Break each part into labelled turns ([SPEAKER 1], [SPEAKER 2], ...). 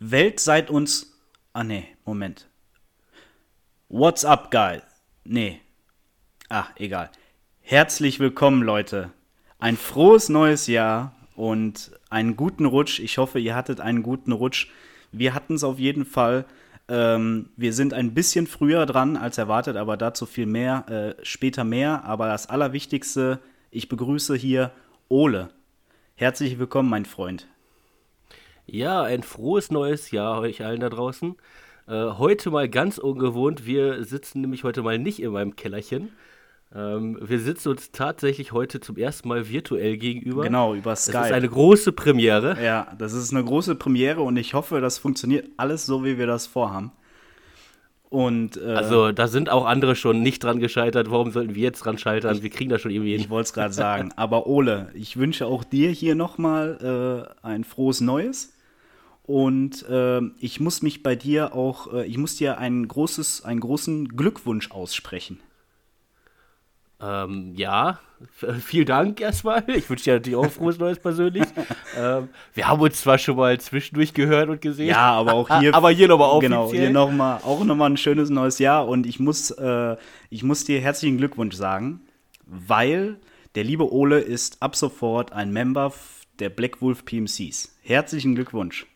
[SPEAKER 1] Welt seit uns. Ah, nee, Moment. What's up, guys? Nee. Ah, egal. Herzlich willkommen, Leute. Ein frohes neues Jahr und einen guten Rutsch. Ich hoffe, ihr hattet einen guten Rutsch. Wir hatten es auf jeden Fall. Ähm, wir sind ein bisschen früher dran als erwartet, aber dazu viel mehr, äh, später mehr. Aber das Allerwichtigste, ich begrüße hier Ole. Herzlich willkommen, mein Freund.
[SPEAKER 2] Ja, ein frohes neues Jahr euch allen da draußen. Äh, heute mal ganz ungewohnt. Wir sitzen nämlich heute mal nicht in meinem Kellerchen. Ähm, wir sitzen uns tatsächlich heute zum ersten Mal virtuell gegenüber.
[SPEAKER 1] Genau, über Skype. Das
[SPEAKER 2] ist eine große Premiere.
[SPEAKER 1] Ja, das ist eine große Premiere und ich hoffe, das funktioniert alles so, wie wir das vorhaben. Und,
[SPEAKER 2] äh, also da sind auch andere schon nicht dran gescheitert. Warum sollten wir jetzt dran scheitern? wir kriegen da schon irgendwie
[SPEAKER 1] hin. Ich wollte es gerade sagen. Aber Ole, ich wünsche auch dir hier nochmal äh, ein frohes Neues. Und äh, ich muss mich bei dir auch, äh, ich muss dir ein großes, einen großen Glückwunsch aussprechen.
[SPEAKER 2] Ähm, ja, vielen Dank erstmal. Ich wünsche dir natürlich auch frohes Neues persönlich. ähm, wir haben uns zwar schon mal zwischendurch gehört und gesehen.
[SPEAKER 1] Ja, aber auch hier.
[SPEAKER 2] aber hier nochmal
[SPEAKER 1] offiziell. Genau, hier nochmal, auch nochmal ein schönes neues Jahr. Und ich muss, äh, ich muss dir herzlichen Glückwunsch sagen, weil der liebe Ole ist ab sofort ein Member der Black Wolf PMCs. Herzlichen Glückwunsch.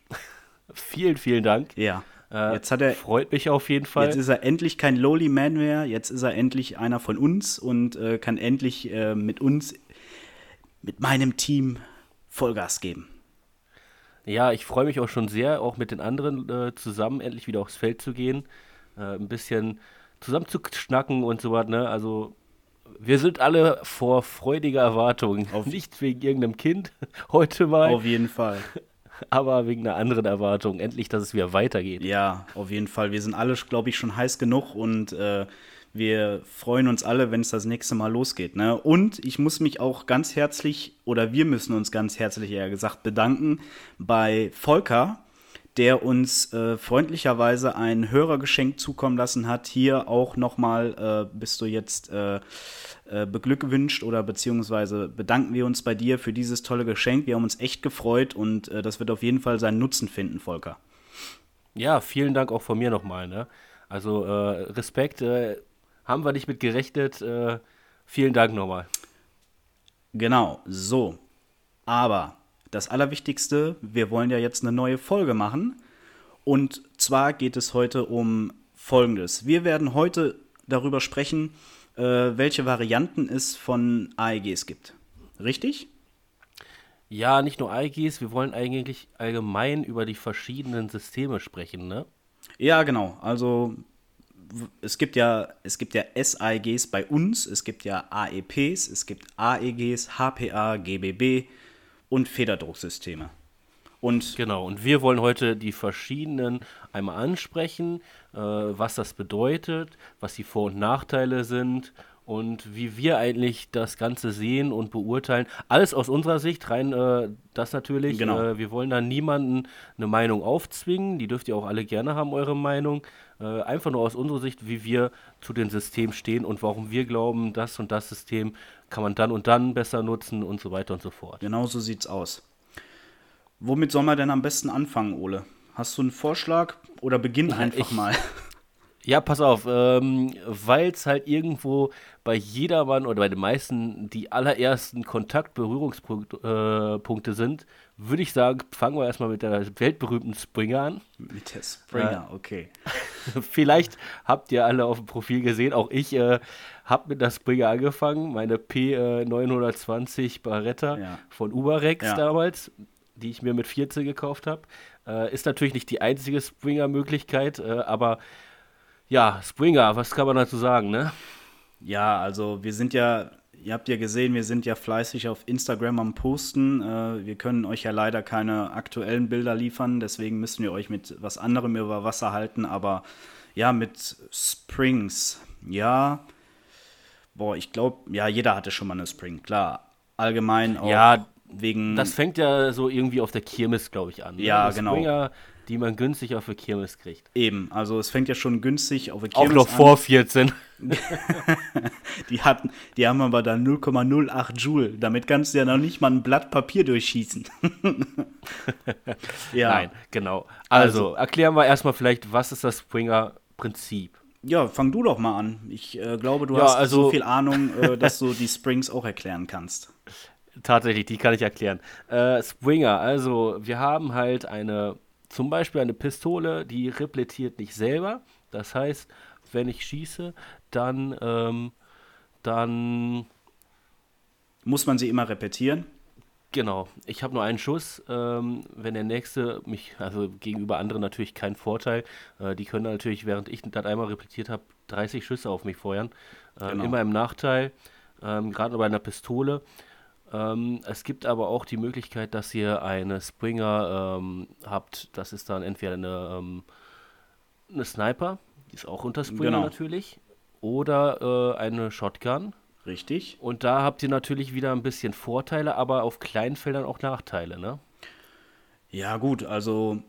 [SPEAKER 2] Vielen, vielen Dank.
[SPEAKER 1] Ja.
[SPEAKER 2] Äh, jetzt hat er, freut mich auf jeden Fall.
[SPEAKER 1] Jetzt ist er endlich kein Lowly Man mehr. Jetzt ist er endlich einer von uns und äh, kann endlich äh, mit uns, mit meinem Team Vollgas geben.
[SPEAKER 2] Ja, ich freue mich auch schon sehr, auch mit den anderen äh, zusammen endlich wieder aufs Feld zu gehen. Äh, ein bisschen zusammen zu schnacken und so was. Ne? Also wir sind alle vor freudiger Erwartung. Auf Nicht wegen irgendeinem Kind heute mal.
[SPEAKER 1] Auf jeden Fall.
[SPEAKER 2] Aber wegen einer anderen Erwartung. Endlich, dass es wieder weitergeht.
[SPEAKER 1] Ja, auf jeden Fall. Wir sind alle, glaube ich, schon heiß genug und äh, wir freuen uns alle, wenn es das nächste Mal losgeht. Ne? Und ich muss mich auch ganz herzlich, oder wir müssen uns ganz herzlich eher gesagt bedanken bei Volker, der uns äh, freundlicherweise ein Hörergeschenk zukommen lassen hat. Hier auch nochmal äh, bist du jetzt äh, äh, beglückwünscht oder beziehungsweise bedanken wir uns bei dir für dieses tolle Geschenk. Wir haben uns echt gefreut und äh, das wird auf jeden Fall seinen Nutzen finden, Volker.
[SPEAKER 2] Ja, vielen Dank auch von mir nochmal. Ne? Also äh, Respekt, haben wir nicht mit gerechnet. vielen Dank nochmal.
[SPEAKER 1] Genau, so. Aber das Allerwichtigste, wir wollen ja jetzt eine neue Folge machen. Und zwar geht es heute um Folgendes. Wir werden heute darüber sprechen, äh, welche Varianten es von AEGs gibt. Richtig?
[SPEAKER 2] Ja, nicht nur AEGs, wir wollen eigentlich allgemein über die verschiedenen Systeme sprechen, ne?
[SPEAKER 1] Ja, genau. Also es gibt ja, es gibt ja SAEGs bei uns, es gibt ja AEPs, es gibt AEGs, HPA, GBB, und Federdrucksysteme.
[SPEAKER 2] Und genau, und wir wollen heute die verschiedenen einmal ansprechen, äh, was das bedeutet, was die Vor- und Nachteile sind und wie wir eigentlich das Ganze sehen und beurteilen. Alles aus unserer Sicht, rein äh, das natürlich. Genau. Äh, wir wollen da niemanden eine Meinung aufzwingen, die dürft ihr auch alle gerne haben, eure Meinung. Äh, einfach nur aus unserer Sicht, wie wir zu dem System stehen und warum wir glauben, das und das System kann man dann und dann besser nutzen und so weiter und so fort.
[SPEAKER 1] Genau so sieht's aus. Womit soll man denn am besten anfangen, Ole? Hast du einen Vorschlag oder beginn einfach ich, mal?
[SPEAKER 2] Ja, pass auf, ähm, weil es halt irgendwo bei jedermann oder bei den meisten die allerersten Kontakt-Berührungspunkte äh, sind, würde ich sagen, fangen wir erstmal mit der weltberühmten Springer an.
[SPEAKER 1] Mit der Springer, äh, okay.
[SPEAKER 2] Vielleicht habt ihr alle auf dem Profil gesehen, auch ich äh, habe mit der Springer angefangen, meine P920 Barretta ja. von Uberex ja. damals, die ich mir mit 14 gekauft habe. Äh, ist natürlich nicht die einzige Springer-Möglichkeit, äh, aber ja, Springer, was kann man dazu sagen, ne?
[SPEAKER 1] Ja, also wir sind ja, ihr habt ja gesehen, wir sind ja fleißig auf Instagram am Posten. Äh, wir können euch ja leider keine aktuellen Bilder liefern, deswegen müssen wir euch mit was anderem über Wasser halten. Aber ja, mit Springs, ja, boah, ich glaube, ja, jeder hatte schon mal eine Spring, klar. Allgemein auch.
[SPEAKER 2] Ja,
[SPEAKER 1] wegen.
[SPEAKER 2] Das fängt ja so irgendwie auf der Kirmes, glaube ich, an. Ne?
[SPEAKER 1] Ja, genau.
[SPEAKER 2] Springer, die man günstig auf der Kirmes kriegt.
[SPEAKER 1] Eben, also es fängt ja schon günstig auf der
[SPEAKER 2] Auch
[SPEAKER 1] Kirmes
[SPEAKER 2] noch
[SPEAKER 1] an.
[SPEAKER 2] vor 14.
[SPEAKER 1] Die, hatten, die haben aber dann 0,08 Joule. Damit kannst du ja noch nicht mal ein Blatt Papier durchschießen. ja.
[SPEAKER 2] Nein, genau. Also, erklären wir erstmal vielleicht, was ist das Springer-Prinzip?
[SPEAKER 1] Ja, fang du doch mal an. Ich äh, glaube, du
[SPEAKER 2] Ja,
[SPEAKER 1] hast
[SPEAKER 2] also-
[SPEAKER 1] so viel Ahnung, äh, dass du die Springs auch erklären kannst.
[SPEAKER 2] Tatsächlich, die kann ich erklären. Äh, Springer, also wir haben halt eine, zum Beispiel eine Pistole, die replettiert nicht selber. Das heißt, wenn ich schieße, dann, ähm, dann,
[SPEAKER 1] Muss man sie immer repetieren?
[SPEAKER 2] genau, ich habe nur einen Schuss. Ähm, wenn der nächste mich, also gegenüber anderen natürlich kein Vorteil. Äh, die können natürlich, während ich das einmal repetiert habe, 30 Schüsse auf mich feuern. Ähm,
[SPEAKER 1] Genau.
[SPEAKER 2] Immer im Nachteil, ähm, gerade bei einer Pistole. Ähm, es gibt aber auch die Möglichkeit, dass ihr eine Springer ähm, habt. Das ist dann entweder eine, ähm, eine Sniper, die ist auch unter Springer
[SPEAKER 1] Genau.
[SPEAKER 2] natürlich, oder äh, eine Shotgun.
[SPEAKER 1] Richtig.
[SPEAKER 2] Und da habt ihr natürlich wieder ein bisschen Vorteile, aber auf kleinen Feldern auch Nachteile, ne?
[SPEAKER 1] Ja, gut, also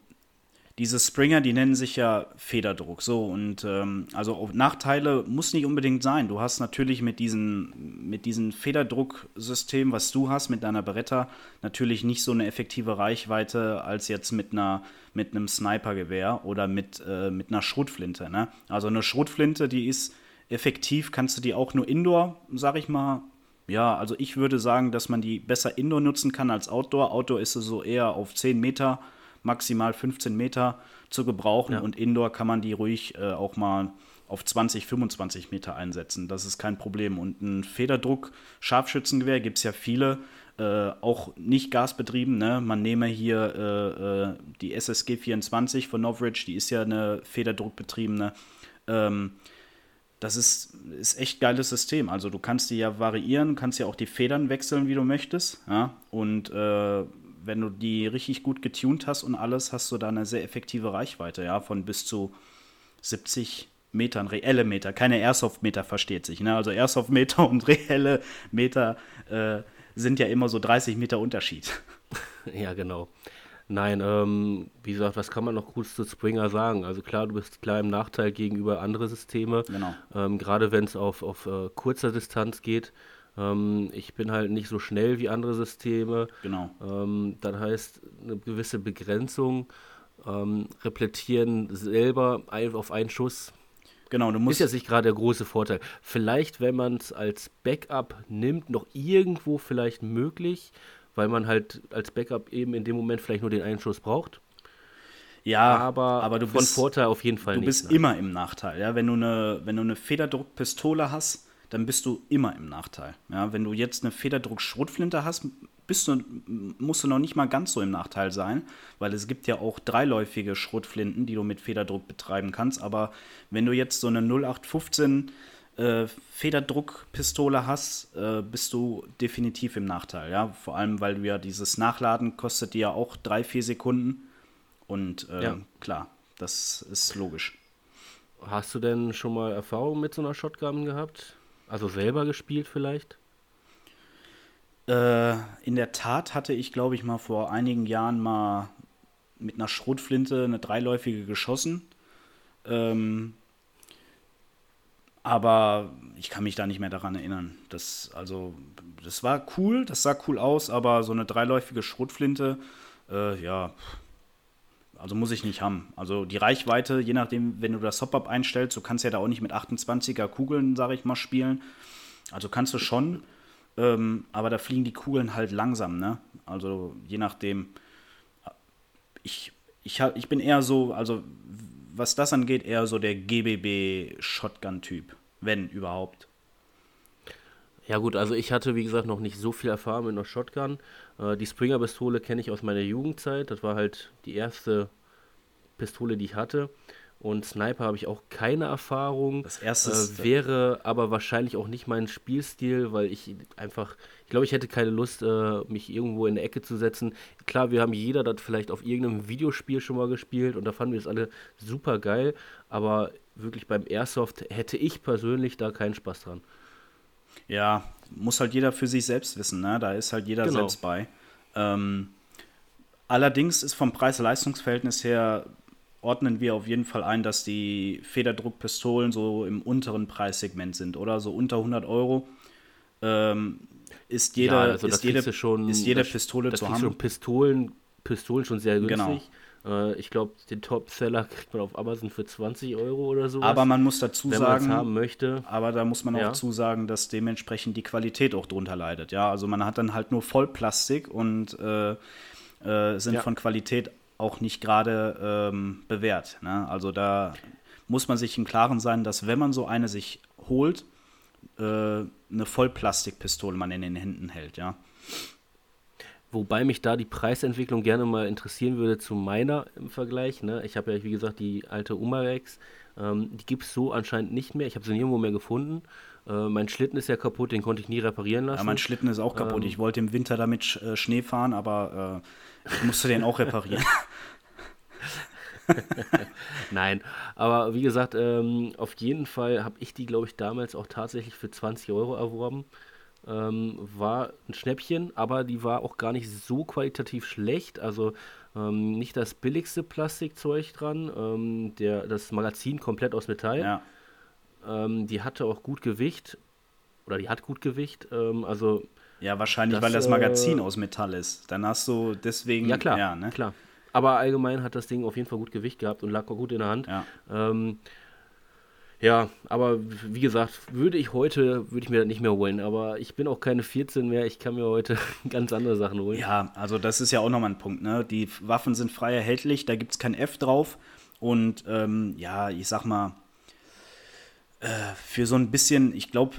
[SPEAKER 1] diese Springer, die nennen sich ja Federdruck. So, und ähm, also Nachteile muss nicht unbedingt sein. Du hast natürlich mit diesem mit diesem Federdrucksystem, was du hast mit deiner Beretta, natürlich nicht so eine effektive Reichweite als jetzt mit einer mit einem Snipergewehr oder mit, äh, mit einer Schrotflinte. Ne? Also eine Schrotflinte, die ist effektiv, kannst du die auch nur Indoor, sag ich mal. Ja, also ich würde sagen, dass man die besser Indoor nutzen kann als Outdoor. Outdoor ist sie so eher auf 10 Meter, maximal 15 Meter zu gebrauchen
[SPEAKER 2] Ja.
[SPEAKER 1] und Indoor kann man die ruhig äh, auch mal auf 20, 25 Meter einsetzen. Das ist kein Problem. Und ein Federdruck-Scharfschützengewehr gibt es ja viele, äh, auch nicht gasbetrieben. Ne? Man nehme hier äh, äh, die SSG 24 von Novridge, die ist ja eine Federdruckbetriebene. Ähm, das ist, ist echt geiles System. Also du kannst die ja variieren, kannst ja auch die Federn wechseln, wie du möchtest. Ja? Und äh, wenn du die richtig gut getuned hast und alles, hast du da eine sehr effektive Reichweite, ja, von bis zu 70 Metern, reelle Meter, keine Airsoft-Meter versteht sich. Ne? Also Airsoft-Meter und reelle Meter äh, sind ja immer so 30 Meter Unterschied.
[SPEAKER 2] Ja, genau. Nein, ähm, wie gesagt, was kann man noch gut zu Springer sagen? Also klar, du bist klar im Nachteil gegenüber andere Systeme.
[SPEAKER 1] Genau.
[SPEAKER 2] Ähm, gerade wenn es auf, auf äh, kurzer Distanz geht. Ähm, ich bin halt nicht so schnell wie andere Systeme.
[SPEAKER 1] Genau.
[SPEAKER 2] Ähm, das heißt, eine gewisse Begrenzung. Ähm, replettieren selber ein, auf einen Schuss
[SPEAKER 1] Genau, du
[SPEAKER 2] ist
[SPEAKER 1] musst
[SPEAKER 2] jetzt nicht gerade der große Vorteil. Vielleicht, wenn man es als Backup nimmt, noch irgendwo vielleicht möglich, weil man halt als Backup eben in dem Moment vielleicht nur den einen Schuss braucht.
[SPEAKER 1] ja,
[SPEAKER 2] aber,
[SPEAKER 1] aber du
[SPEAKER 2] von
[SPEAKER 1] bist,
[SPEAKER 2] Vorteil auf jeden Fall
[SPEAKER 1] du
[SPEAKER 2] nicht.
[SPEAKER 1] bist
[SPEAKER 2] nein.
[SPEAKER 1] immer im Nachteil. Ja? Wenn, du eine, wenn du eine Federdruckpistole hast, dann bist du immer im Nachteil. Ja? Wenn du jetzt eine Federdruck-Schrotflinte hast, bist du, musst du noch nicht mal ganz so im Nachteil sein, weil es gibt ja auch dreiläufige Schrotflinten, die du mit Federdruck betreiben kannst. Aber wenn du jetzt so eine 0815 äh, Federdruckpistole hast, äh, bist du definitiv im Nachteil. Ja? Vor allem, weil du ja dieses Nachladen kostet dir ja auch drei, vier Sekunden. Und äh,
[SPEAKER 2] Ja.
[SPEAKER 1] klar, das ist logisch.
[SPEAKER 2] Hast du denn schon mal Erfahrung mit so einer Shotgun gehabt? Also selber gespielt vielleicht?
[SPEAKER 1] Äh, in der Tat hatte ich, glaube ich, mal vor einigen Jahren mal mit einer Schrotflinte eine dreiläufige geschossen. Ähm, aber ich kann mich da nicht mehr daran erinnern. Das, also, das war cool, das sah cool aus, aber so eine dreiläufige Schrotflinte, äh, ja, also muss ich nicht haben. Also die Reichweite, je nachdem, wenn du das Hop-Up einstellst, du kannst ja da auch nicht mit 28er Kugeln, sage ich mal, spielen. Also kannst du schon, ähm, aber da fliegen die Kugeln halt langsam, ne? Also je nachdem. Ich, ich, ich bin eher so, also was das angeht, eher so der GBB-Shotgun-Typ, wenn überhaupt.
[SPEAKER 2] Ja gut, also ich hatte wie gesagt noch nicht so viel Erfahrung mit einer Shotgun. Äh, die Springer-Pistole kenne ich aus meiner Jugendzeit. Das war halt die erste Pistole, die ich hatte. Und Sniper habe ich auch keine Erfahrung.
[SPEAKER 1] Das erste
[SPEAKER 2] äh, wäre aber wahrscheinlich auch nicht mein Spielstil, weil ich einfach, ich glaube, ich hätte keine Lust, äh, mich irgendwo in eine Ecke zu setzen. Klar, wir haben jeder das vielleicht auf irgendeinem Videospiel schon mal gespielt und da fanden wir es alle super geil, aber wirklich beim Airsoft hätte ich persönlich da keinen Spaß dran.
[SPEAKER 1] Ja, muss halt jeder für sich selbst wissen, ne? Da ist halt jeder
[SPEAKER 2] Genau.
[SPEAKER 1] selbst bei. Ähm, allerdings ist vom Preis-Leistungs-Verhältnis her ordnen wir auf jeden Fall ein, dass die Federdruckpistolen so im unteren Preissegment sind, oder? So unter 100 Euro. Ähm, ist jede,
[SPEAKER 2] ja, also
[SPEAKER 1] ist jede,
[SPEAKER 2] schon,
[SPEAKER 1] ist jede Pistole
[SPEAKER 2] das
[SPEAKER 1] zu
[SPEAKER 2] haben. Schon Pistolen, Pistolen schon sehr
[SPEAKER 1] Genau.
[SPEAKER 2] Äh, ich glaube, den Topseller kriegt man auf Amazon für 20 Euro oder so.
[SPEAKER 1] Aber man muss dazu
[SPEAKER 2] wenn
[SPEAKER 1] sagen,
[SPEAKER 2] haben möchte.
[SPEAKER 1] aber da muss man auch
[SPEAKER 2] Ja.
[SPEAKER 1] zusagen, dass dementsprechend die Qualität auch drunter leidet. Ja, also man hat dann halt nur Vollplastik und äh, äh, sind
[SPEAKER 2] Ja.
[SPEAKER 1] von Qualität auch nicht gerade ähm, bewährt. Ne? Also da muss man sich im Klaren sein, dass wenn man so eine sich holt, äh, eine Vollplastikpistole man in den Händen hält. Ja,
[SPEAKER 2] Wobei mich da die Preisentwicklung gerne mal interessieren würde zu meiner im Vergleich. Ne? Ich habe ja, wie gesagt, die alte Umarex. Ähm, die gibt es so anscheinend nicht mehr. Ich habe sie nirgendwo mehr gefunden. Äh, mein Schlitten ist ja kaputt, den konnte ich nie reparieren lassen.
[SPEAKER 1] ja mein Schlitten ist auch kaputt.
[SPEAKER 2] Ähm.
[SPEAKER 1] ich wollte im Winter damit Sch- äh, Schnee fahren, aber äh, ich musste den auch reparieren.
[SPEAKER 2] Nein, aber wie gesagt, ähm, auf jeden Fall habe ich die, glaube ich, damals auch tatsächlich für 20 Euro erworben. Ähm, war ein Schnäppchen, aber die war auch gar nicht so qualitativ schlecht. Also ähm, nicht das billigste Plastikzeug dran. Ähm, der, das Magazin komplett aus Metall.
[SPEAKER 1] ja.
[SPEAKER 2] Ähm, die hatte auch gut Gewicht. Oder die hat gut Gewicht. Ähm, also,
[SPEAKER 1] Ja, wahrscheinlich,
[SPEAKER 2] Das,
[SPEAKER 1] weil das Magazin
[SPEAKER 2] äh,
[SPEAKER 1] aus Metall ist. Dann hast du deswegen.
[SPEAKER 2] ja klar,
[SPEAKER 1] Ja, ne?
[SPEAKER 2] klar. Aber allgemein hat das Ding auf jeden Fall gut Gewicht gehabt und lag auch gut in der Hand.
[SPEAKER 1] Ja.
[SPEAKER 2] Ja, aber wie gesagt, würde ich heute, würde ich mir das nicht mehr holen. Aber ich bin auch keine 14 mehr, ich kann mir heute ganz andere Sachen holen.
[SPEAKER 1] ja, also das ist ja auch nochmal ein Punkt. Ne? Die Waffen sind frei erhältlich, da gibt es kein F drauf. Und ähm, ja, ich sag mal, äh, für so ein bisschen, ich glaube,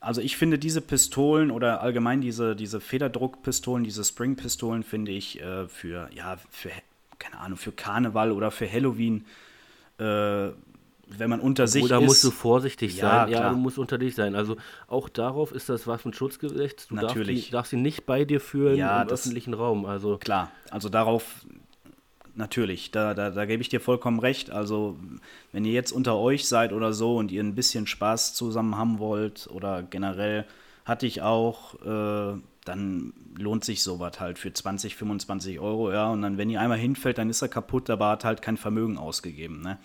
[SPEAKER 1] also ich finde diese Pistolen oder allgemein diese, diese Federdruckpistolen, diese Springpistolen, finde ich äh, für, ja, für, keine Ahnung, für Karneval oder für Halloween, äh, wenn man unter sich
[SPEAKER 2] Oder
[SPEAKER 1] ist.
[SPEAKER 2] musst du vorsichtig
[SPEAKER 1] Ja,
[SPEAKER 2] sein. Ja,
[SPEAKER 1] klar.
[SPEAKER 2] du musst unter dich sein. Also auch darauf ist das Waffenschutzgesetz. Du darfst,
[SPEAKER 1] Natürlich.
[SPEAKER 2] die, darfst sie nicht bei dir führen
[SPEAKER 1] Ja,
[SPEAKER 2] im
[SPEAKER 1] das-
[SPEAKER 2] öffentlichen Raum. Also
[SPEAKER 1] Klar, also darauf natürlich, da, da, da gebe ich dir vollkommen recht. Also, wenn ihr jetzt unter euch seid oder so und ihr ein bisschen Spaß zusammen haben wollt oder generell hatte ich auch, äh, dann lohnt sich sowas halt für 20, 25 Euro, ja. Und dann, wenn ihr einmal hinfällt, dann ist er kaputt, aber hat halt kein Vermögen ausgegeben, ne?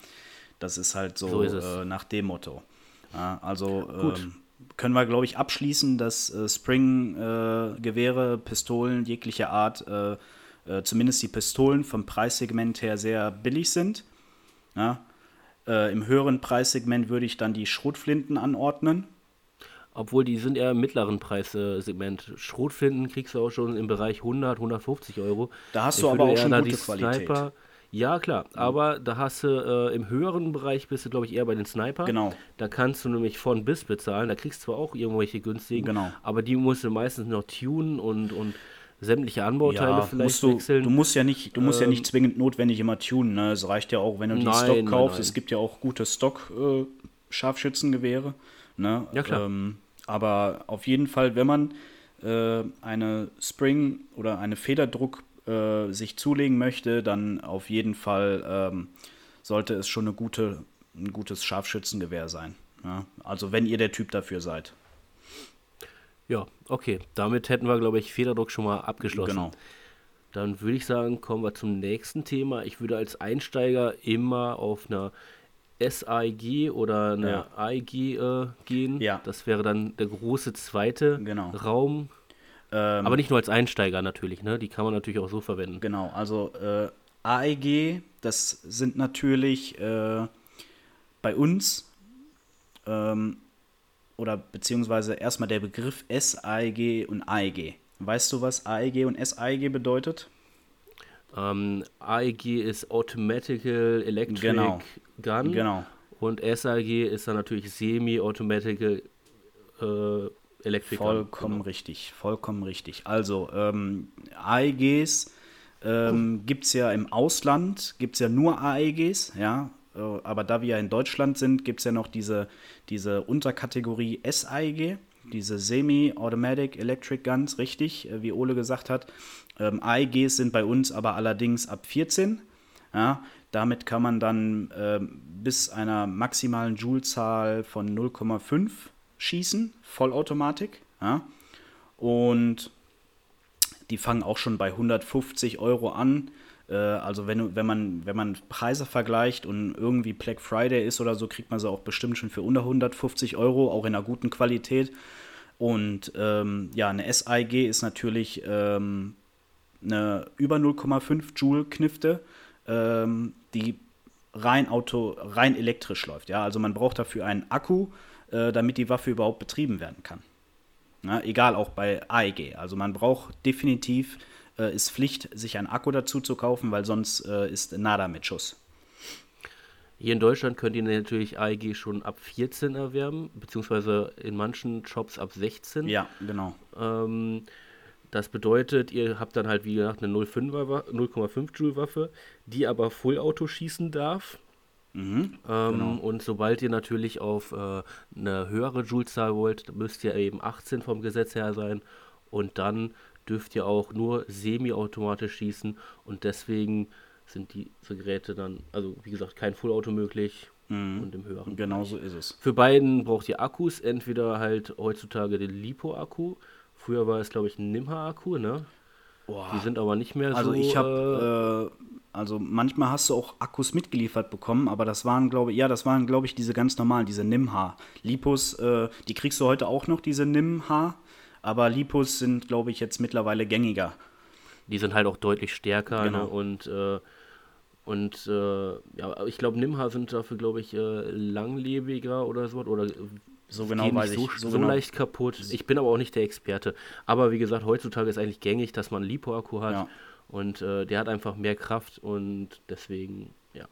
[SPEAKER 1] Das ist halt so,
[SPEAKER 2] So.
[SPEAKER 1] Äh, nach dem Motto. Ja, also ähm, können wir, glaube ich, abschließen, dass äh, Spring-Gewehre, Pistolen jeglicher Art, äh, äh, zumindest die Pistolen vom Preissegment her sehr billig sind. Ja? Äh, Im höheren Preissegment würde ich dann die Schrotflinten anordnen.
[SPEAKER 2] Obwohl die sind eher im mittleren Preissegment. Schrotflinten kriegst du auch schon im Bereich 100, 150 Euro.
[SPEAKER 1] Da hast
[SPEAKER 2] Ich
[SPEAKER 1] du aber auch schon gute
[SPEAKER 2] die
[SPEAKER 1] Qualität.
[SPEAKER 2] Sniper, ja klar, aber da hast du äh, im höheren Bereich bist du glaube ich eher bei den Sniper.
[SPEAKER 1] Genau.
[SPEAKER 2] Da kannst du nämlich von bis bezahlen. Da kriegst du zwar auch irgendwelche günstigen,
[SPEAKER 1] Genau.
[SPEAKER 2] aber die musst du meistens noch tunen und, und sämtliche Anbauteile vielleicht
[SPEAKER 1] musst du,
[SPEAKER 2] wechseln.
[SPEAKER 1] du musst ja nicht, du musst ja
[SPEAKER 2] Ähm,
[SPEAKER 1] nicht zwingend notwendig immer tunen. Ne? Es reicht ja auch, wenn du die
[SPEAKER 2] Nein,
[SPEAKER 1] Stock
[SPEAKER 2] nein,
[SPEAKER 1] kaufst.
[SPEAKER 2] nein.
[SPEAKER 1] Es gibt ja auch gute Stock-Scharfschützengewehre. ne?
[SPEAKER 2] Ja, klar.
[SPEAKER 1] Ähm, aber auf jeden Fall, wenn man äh, eine Spring oder eine Federdruck äh, sich zulegen möchte, dann auf jeden Fall ähm, sollte es schon eine gute, ein gutes Scharfschützengewehr sein. Ja? Also wenn ihr der Typ dafür seid.
[SPEAKER 2] ja, okay. Damit hätten wir glaube ich Federdruck schon mal abgeschlossen.
[SPEAKER 1] Genau.
[SPEAKER 2] Dann würde ich sagen, kommen wir zum nächsten Thema. Ich würde als Einsteiger immer auf einer SAIG oder eine
[SPEAKER 1] Ja.
[SPEAKER 2] AIG äh, gehen.
[SPEAKER 1] Ja.
[SPEAKER 2] Das wäre dann der große zweite
[SPEAKER 1] Genau.
[SPEAKER 2] Raum.
[SPEAKER 1] Ähm,
[SPEAKER 2] Aber nicht nur als Einsteiger natürlich, ne? Die kann man natürlich auch so verwenden.
[SPEAKER 1] Genau, also äh, AEG, das sind natürlich äh, bei uns ähm, oder beziehungsweise erstmal der Begriff SAEG und AEG. Weißt du, was AEG und SAEG bedeutet?
[SPEAKER 2] Ähm, AEG ist Automatical Electric
[SPEAKER 1] Genau.
[SPEAKER 2] Gun.
[SPEAKER 1] Genau.
[SPEAKER 2] Und SAG ist dann natürlich Semi-Automatical äh, Electric Gun.
[SPEAKER 1] Vollkommen
[SPEAKER 2] Genau.
[SPEAKER 1] richtig, vollkommen richtig. Also, ähm, AEGs ähm, gibt es ja im Ausland, gibt es ja nur AEGs, ja. Äh, aber da wir ja in Deutschland sind, gibt es ja noch diese, diese Unterkategorie SAEG, diese Semi-Automatic Electric Guns, richtig, äh, wie Ole gesagt hat. Ähm, AEGs sind bei uns aber allerdings ab 14. Ja, damit kann man dann ähm, bis einer maximalen Joule-Zahl von 0,5 schießen, Vollautomatik. Ja. Und die fangen auch schon bei 150 Euro an. Äh, also wenn, wenn, man, wenn man Preise vergleicht und irgendwie Black Friday ist oder so, kriegt man sie auch bestimmt schon für unter 150 Euro, auch in einer guten Qualität. Und ähm, ja, eine SIG ist natürlich ähm, eine über 0,5 Joule Knifte, ähm, die rein Auto, rein elektrisch läuft. Ja, also man braucht dafür einen Akku, äh, damit die Waffe überhaupt betrieben werden kann. Ja, egal auch bei AEG. Also man braucht definitiv, äh, ist Pflicht, sich einen Akku dazu zu kaufen, weil sonst äh, ist nada mit Schuss.
[SPEAKER 2] Hier in Deutschland könnt ihr natürlich AEG schon ab 14 erwerben, beziehungsweise in manchen Shops ab 16.
[SPEAKER 1] Ja, genau.
[SPEAKER 2] Ähm, das bedeutet, ihr habt dann halt wie gesagt eine 0,5 Joule Waffe, die aber Fullauto schießen darf. Mhm, ähm, genau. Und sobald ihr natürlich auf äh, eine höhere Joule-Zahl wollt, müsst ihr eben 18 vom Gesetz her sein. Und dann dürft ihr auch nur semi-automatisch schießen. Und deswegen sind diese Geräte dann, also wie gesagt, kein Fullauto möglich mhm. und im höheren.
[SPEAKER 1] Genau so ist es.
[SPEAKER 2] Für beiden braucht ihr Akkus, entweder halt heutzutage den LiPo-Akku. Früher war es, glaube ich, ein Nimha-Akku, ne? Boah. Die sind aber nicht mehr
[SPEAKER 1] also
[SPEAKER 2] so.
[SPEAKER 1] Also ich habe, äh, also manchmal hast du auch Akkus mitgeliefert bekommen, aber das waren, glaube ich, ja, das waren, glaube ich, diese ganz normalen, diese Nimha. Lipos, äh, die kriegst du heute auch noch, diese Nimha, aber Lipos sind, glaube ich, jetzt mittlerweile gängiger.
[SPEAKER 2] Die sind halt auch deutlich stärker ne? genau. ne? und äh, und äh, ja, ich glaube, Nimha sind dafür, glaube ich, äh, langlebiger oder so. Oder
[SPEAKER 1] so genau weiß
[SPEAKER 2] so,
[SPEAKER 1] ich.
[SPEAKER 2] So, so genau. leicht kaputt. Ich bin aber auch nicht der Experte. Aber wie gesagt, heutzutage ist eigentlich gängig, dass man einen Lipo-Akku hat. Ja. Und äh, der hat einfach mehr Kraft und deswegen, ja.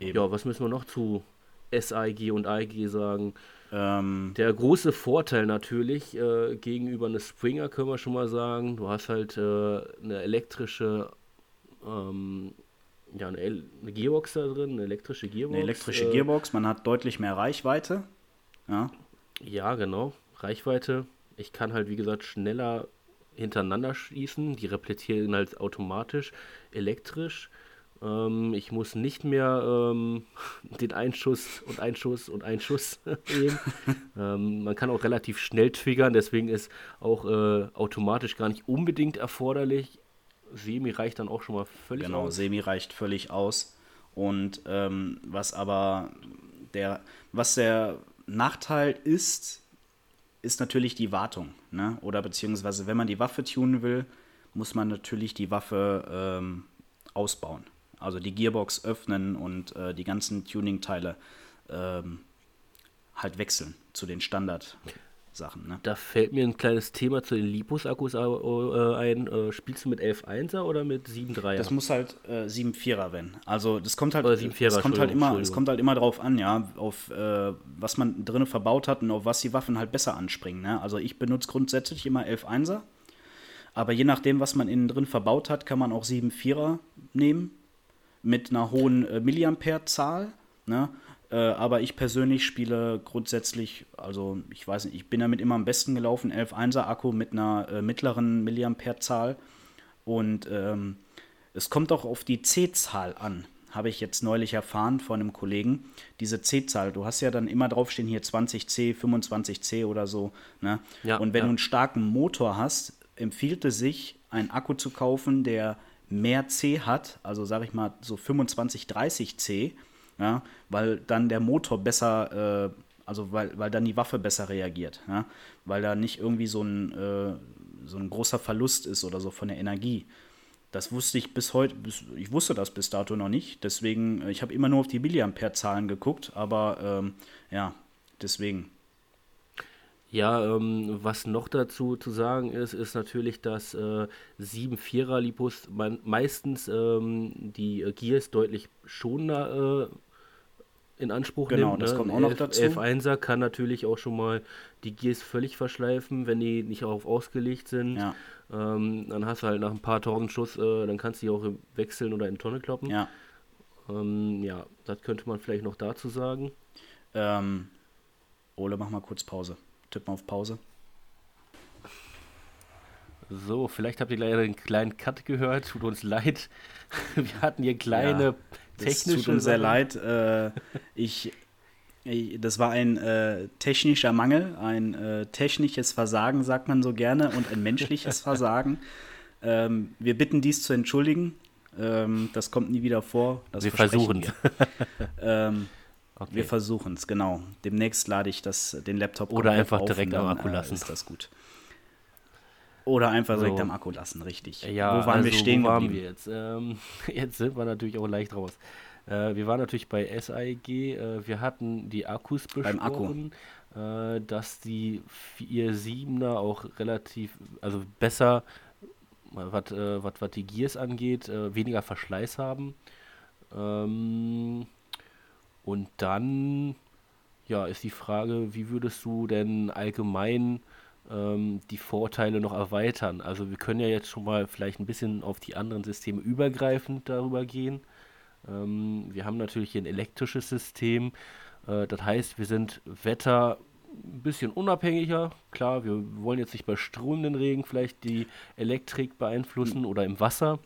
[SPEAKER 2] Eben. Ja, was müssen wir noch zu SIG und AIG sagen? Ähm, der große Vorteil natürlich äh, gegenüber einer Springer können wir schon mal sagen, du hast halt äh, eine elektrische ähm, ja, eine, eine, Gearbox da drin, eine elektrische Gearbox.
[SPEAKER 1] Eine elektrische äh, Gearbox, man hat deutlich mehr Reichweite. Ja.
[SPEAKER 2] Ja, genau. Reichweite. Ich kann halt, wie gesagt, schneller hintereinander schießen. Die replizieren halt automatisch, elektrisch. Ähm, ich muss nicht mehr ähm, den Einschuss und Einschuss und Einschuss nehmen. ähm, man kann auch relativ schnell triggern, deswegen ist auch äh, automatisch gar nicht unbedingt erforderlich. Semi reicht dann auch schon mal völlig
[SPEAKER 1] genau, aus. Genau, Semi reicht völlig aus. Und ähm, was aber der, was der Nachteil ist, ist natürlich die Wartung. Ne? Oder beziehungsweise, wenn man die Waffe tunen will, muss man natürlich die Waffe ähm, ausbauen. Also die Gearbox öffnen und äh, die ganzen Tuning-Teile ähm, halt wechseln zu den Standard. Sachen. Ne?
[SPEAKER 2] Da fällt mir ein kleines Thema zu den Lipos-Akkus äh, ein. Äh, spielst du mit 11.1er oder mit 7.3er?
[SPEAKER 1] Das muss halt äh, 7.4er werden. Also das kommt halt, das kommt halt immer, es kommt halt immer drauf an, ja, auf äh, was man drinnen verbaut hat und auf was die Waffen halt besser anspringen. Ne? Also ich benutze grundsätzlich immer 11.1er. Aber je nachdem, was man innen drin verbaut hat, kann man auch 7.4er nehmen mit einer hohen äh, Milliampere-Zahl. Ne? Äh, aber ich persönlich spiele grundsätzlich, also ich weiß nicht, ich bin damit immer am besten gelaufen, 11.1er Akku mit einer äh, mittleren Milliampere-Zahl. Und ähm, es kommt auch auf die C-Zahl an, habe ich jetzt neulich erfahren von einem Kollegen. Diese C-Zahl, du hast ja dann immer draufstehen hier 20C, 25C oder so. Ne? Ja, Und wenn ja. du einen starken Motor hast, empfiehlt es sich, einen Akku zu kaufen, der mehr C hat, also sage ich mal so 25, 30 C ja, weil dann der Motor besser, äh, also weil, weil dann die Waffe besser reagiert, ja, weil da nicht irgendwie so ein, äh, so ein großer Verlust ist oder so von der Energie. Das wusste ich bis heute, bis, ich wusste das bis dato noch nicht, deswegen, äh, ich habe immer nur auf die Milliampere-Zahlen geguckt, aber ähm, ja, deswegen.
[SPEAKER 2] Ja, ähm, was noch dazu zu sagen ist, ist natürlich, dass äh, 7-4er Lipos meistens ähm, die äh, Gears deutlich schonender äh, in Anspruch
[SPEAKER 1] genau,
[SPEAKER 2] nimmt.
[SPEAKER 1] Genau, das ne? kommt auch noch dazu.
[SPEAKER 2] F1er kann natürlich auch schon mal die Gears völlig verschleifen, wenn die nicht darauf ausgelegt sind. Ja. Ähm, dann hast du halt nach ein paar tausend Schuss, äh, dann kannst du die auch wechseln oder in die Tonne kloppen. Ja. Ähm, ja, das könnte man vielleicht noch dazu sagen.
[SPEAKER 1] Ähm, Ole, mach mal kurz Pause. Tipp mal auf Pause.
[SPEAKER 2] So, vielleicht habt ihr gleich einen kleinen Cut gehört. Tut uns leid. Wir hatten hier kleine ja.
[SPEAKER 1] Technische tut uns sehr leid. Äh, ich, ich, das war ein äh, technischer Mangel, ein äh, technisches Versagen, sagt man so gerne, und ein menschliches Versagen. Ähm, wir bitten dies zu entschuldigen. Ähm, das kommt nie wieder vor. Das
[SPEAKER 2] wir versuchen es.
[SPEAKER 1] ähm, okay. Wir versuchen es, genau. Demnächst lade ich das, den Laptop
[SPEAKER 2] Oder einfach direkt am Akku lassen.
[SPEAKER 1] Ist das gut. Oder einfach direkt so. am Akku lassen, richtig.
[SPEAKER 2] Ja, wo waren also, wir stehen wo waren wir jetzt? Ähm, jetzt sind wir natürlich auch leicht raus. Äh, wir waren natürlich bei SIG. Äh, wir hatten die Akkus besprochen. Beim Akku. Äh, dass die 4.7er auch relativ, also besser, was äh, die Gears angeht, äh, weniger Verschleiß haben. Ähm, und dann, ja, ist die Frage, wie würdest du denn allgemein ähm, die Vorteile noch erweitern? Also wir können ja jetzt schon mal vielleicht ein bisschen auf die anderen Systeme übergreifend darüber gehen. Ähm, wir haben natürlich hier ein elektrisches System. Äh, das heißt, wir sind Wetter ein bisschen unabhängiger. Klar, wir wollen jetzt nicht bei strömenden Regen vielleicht die Elektrik beeinflussen oder im Wasser.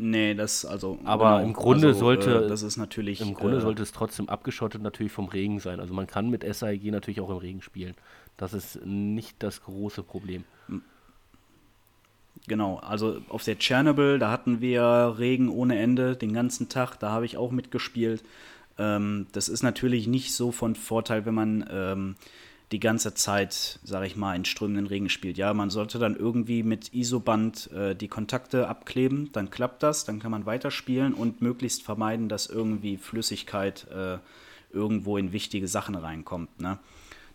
[SPEAKER 1] Nee, das also.
[SPEAKER 2] Aber genau, im Grunde also, sollte
[SPEAKER 1] äh, das ist natürlich.
[SPEAKER 2] Im Grunde äh, sollte es trotzdem abgeschottet natürlich vom Regen sein. Also man kann mit SAIG natürlich auch im Regen spielen. Das ist nicht das große Problem.
[SPEAKER 1] Genau, also auf der Chernobyl, da hatten wir Regen ohne Ende den ganzen Tag. Da habe ich auch mitgespielt. Ähm, das ist natürlich nicht so von Vorteil, wenn man ähm, die ganze Zeit, sage ich mal, in strömenden Regen spielt. Ja, man sollte dann irgendwie mit Isoband äh, die Kontakte abkleben, dann klappt das, dann kann man weiterspielen und möglichst vermeiden, dass irgendwie Flüssigkeit äh, irgendwo in wichtige Sachen reinkommt. Ne?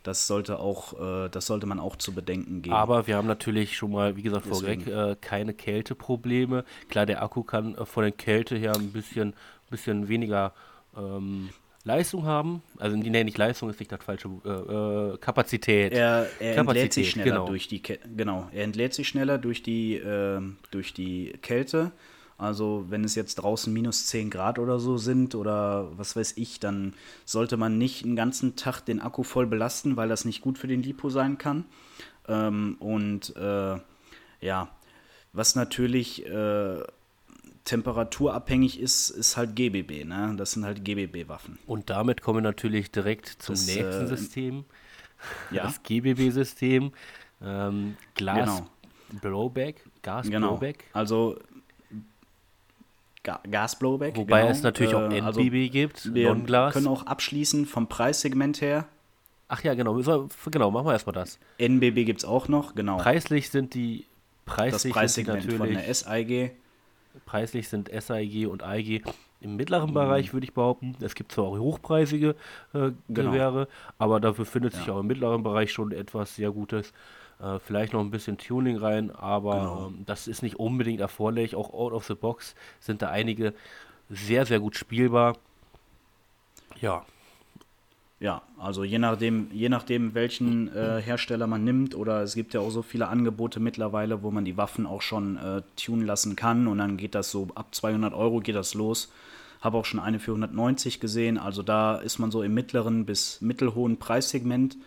[SPEAKER 1] Das sollte auch, äh, das sollte man auch zu bedenken geben.
[SPEAKER 2] Aber wir haben natürlich schon mal, wie gesagt, vorweg äh, keine Kälteprobleme. Klar, der Akku kann äh, von der Kälte her ein bisschen, bisschen weniger ähm, Leistung haben. Also die nenne ich Leistung, ist nicht das falsche äh, äh, Kapazität.
[SPEAKER 1] Er, er Kapazität, entlädt sich schneller genau. durch die genau, er entlädt sich schneller durch die äh, durch die Kälte. Also wenn es jetzt draußen minus 10 Grad oder so sind oder was weiß ich, dann sollte man nicht einen ganzen Tag den Akku voll belasten, weil das nicht gut für den Lipo sein kann. Ähm, und äh, ja, was natürlich äh, temperaturabhängig ist, ist halt GBB. Ne? Das sind halt GBB-Waffen.
[SPEAKER 2] Und damit kommen wir natürlich direkt zum das, nächsten äh, System. Ja. Das GBB-System. Ähm, Glas genau. Blowback, Gas genau. Blowback.
[SPEAKER 1] Also Ga Gas Blowback.
[SPEAKER 2] Wobei genau. es natürlich auch NBB also gibt,
[SPEAKER 1] wir Non-Glas. können auch abschließen vom Preissegment her.
[SPEAKER 2] Ach ja, genau. Genau, machen wir erstmal das.
[SPEAKER 1] NBB gibt es auch noch, genau.
[SPEAKER 2] Preislich sind die
[SPEAKER 1] preislich das Preissegment von der SIG
[SPEAKER 2] Preislich sind SAIG und AIG im mittleren mhm. Bereich, würde ich behaupten. Es gibt zwar auch hochpreisige äh, genau. Gewehre, aber dafür findet ja. sich auch im mittleren Bereich schon etwas sehr Gutes. Äh, vielleicht noch ein bisschen Tuning rein, aber genau. ähm, das ist nicht unbedingt erforderlich. Auch out of the box sind da einige sehr, sehr gut spielbar. Ja,
[SPEAKER 1] ja, also je nachdem, je nachdem welchen äh, Hersteller man nimmt, oder es gibt ja auch so viele Angebote mittlerweile, wo man die Waffen auch schon äh, tunen lassen kann und dann geht das so ab 200 Euro geht das los. Habe auch schon eine für 190 gesehen, also da ist man so im mittleren bis mittelhohen Preissegment.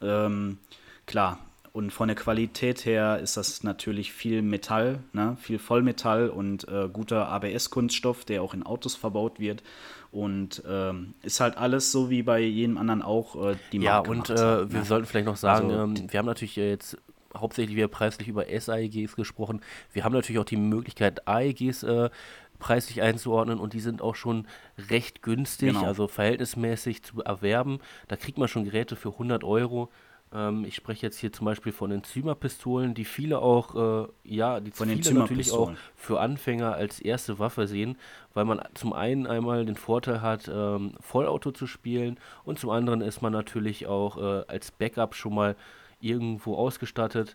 [SPEAKER 1] Ähm, klar, und von der Qualität her ist das natürlich viel Metall, ne? viel Vollmetall und äh, guter ABS-Kunststoff, der auch in Autos verbaut wird. Und ähm, ist halt alles so wie bei jedem anderen auch äh,
[SPEAKER 2] die Marke. Ja, und äh, hat, wir ne? sollten vielleicht noch sagen, also, ähm, wir haben natürlich jetzt hauptsächlich wieder preislich über SAEGs gesprochen. Wir haben natürlich auch die Möglichkeit, AEGs äh, preislich einzuordnen und die sind auch schon recht günstig, genau. also verhältnismäßig zu erwerben. Da kriegt man schon Geräte für 100 Euro. Ähm, ich spreche jetzt hier zum Beispiel von Enzymerpistolen, die viele auch, äh, ja, die von viele natürlich auch für Anfänger als erste Waffe sehen, weil man zum einen einmal den Vorteil hat, ähm, Vollauto zu spielen und zum anderen ist man natürlich auch äh, als Backup schon mal irgendwo ausgestattet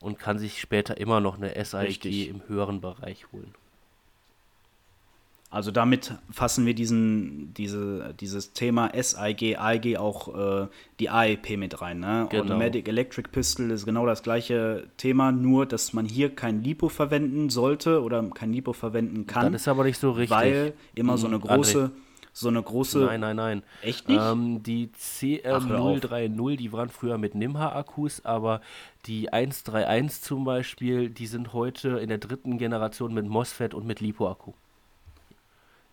[SPEAKER 2] und kann sich später immer noch eine SIG Richtig. im höheren Bereich holen.
[SPEAKER 1] Also damit fassen wir diesen, diese, dieses Thema SIG, AIG auch äh, die AEP mit rein. Ne? Genau. Automatic Electric Pistol ist genau das gleiche Thema, nur dass man hier kein Lipo verwenden sollte oder kein Lipo verwenden kann.
[SPEAKER 2] Das ist aber nicht so richtig.
[SPEAKER 1] Weil immer so eine große, so eine große.
[SPEAKER 2] Nein, nein, nein.
[SPEAKER 1] Echt nicht?
[SPEAKER 2] Ähm, die CM030, die waren früher mit Nimha-Akkus, aber die 131 zum Beispiel, die sind heute in der dritten Generation mit MOSFET und mit LiPo-Akku.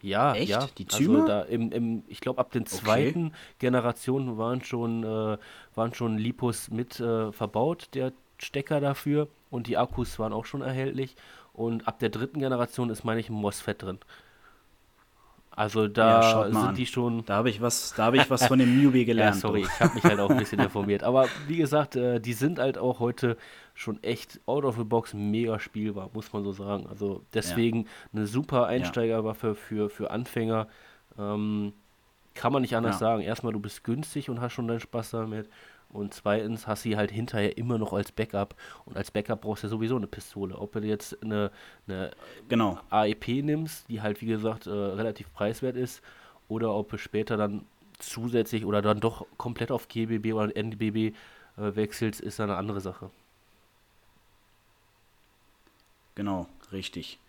[SPEAKER 2] Ja, Echt? ja.
[SPEAKER 1] Die Zymer? Also
[SPEAKER 2] da im, im, ich glaube, ab den zweiten okay. Generationen waren schon, äh, waren schon Lipos mit äh, verbaut, der Stecker dafür und die Akkus waren auch schon erhältlich. Und ab der dritten Generation ist, meine ich, ein MOSFET drin. Also da
[SPEAKER 1] Ja,
[SPEAKER 2] sind die schon.
[SPEAKER 1] Da habe ich was, da habe ich was von dem Newbie
[SPEAKER 2] Ja,
[SPEAKER 1] gelernt.
[SPEAKER 2] sorry,
[SPEAKER 1] du.
[SPEAKER 2] ich habe mich halt auch ein bisschen informiert. Aber wie gesagt, äh, die sind halt auch heute schon echt out of the box mega spielbar, muss man so sagen. Also deswegen eine super Einsteigerwaffe für, für Anfänger. Ähm, kann man nicht anders
[SPEAKER 1] Ja.
[SPEAKER 2] sagen. Erstmal, du bist günstig und hast schon deinen Spaß damit. Und zweitens hast du sie halt hinterher immer noch als Backup. Und als Backup brauchst du ja sowieso eine Pistole. Ob du jetzt eine, eine
[SPEAKER 1] Genau.
[SPEAKER 2] AEP nimmst, die halt wie gesagt äh, relativ preiswert ist, oder ob du später dann zusätzlich oder dann doch komplett auf GBB oder NBB äh, wechselst, ist dann eine andere Sache.
[SPEAKER 1] Genau, richtig.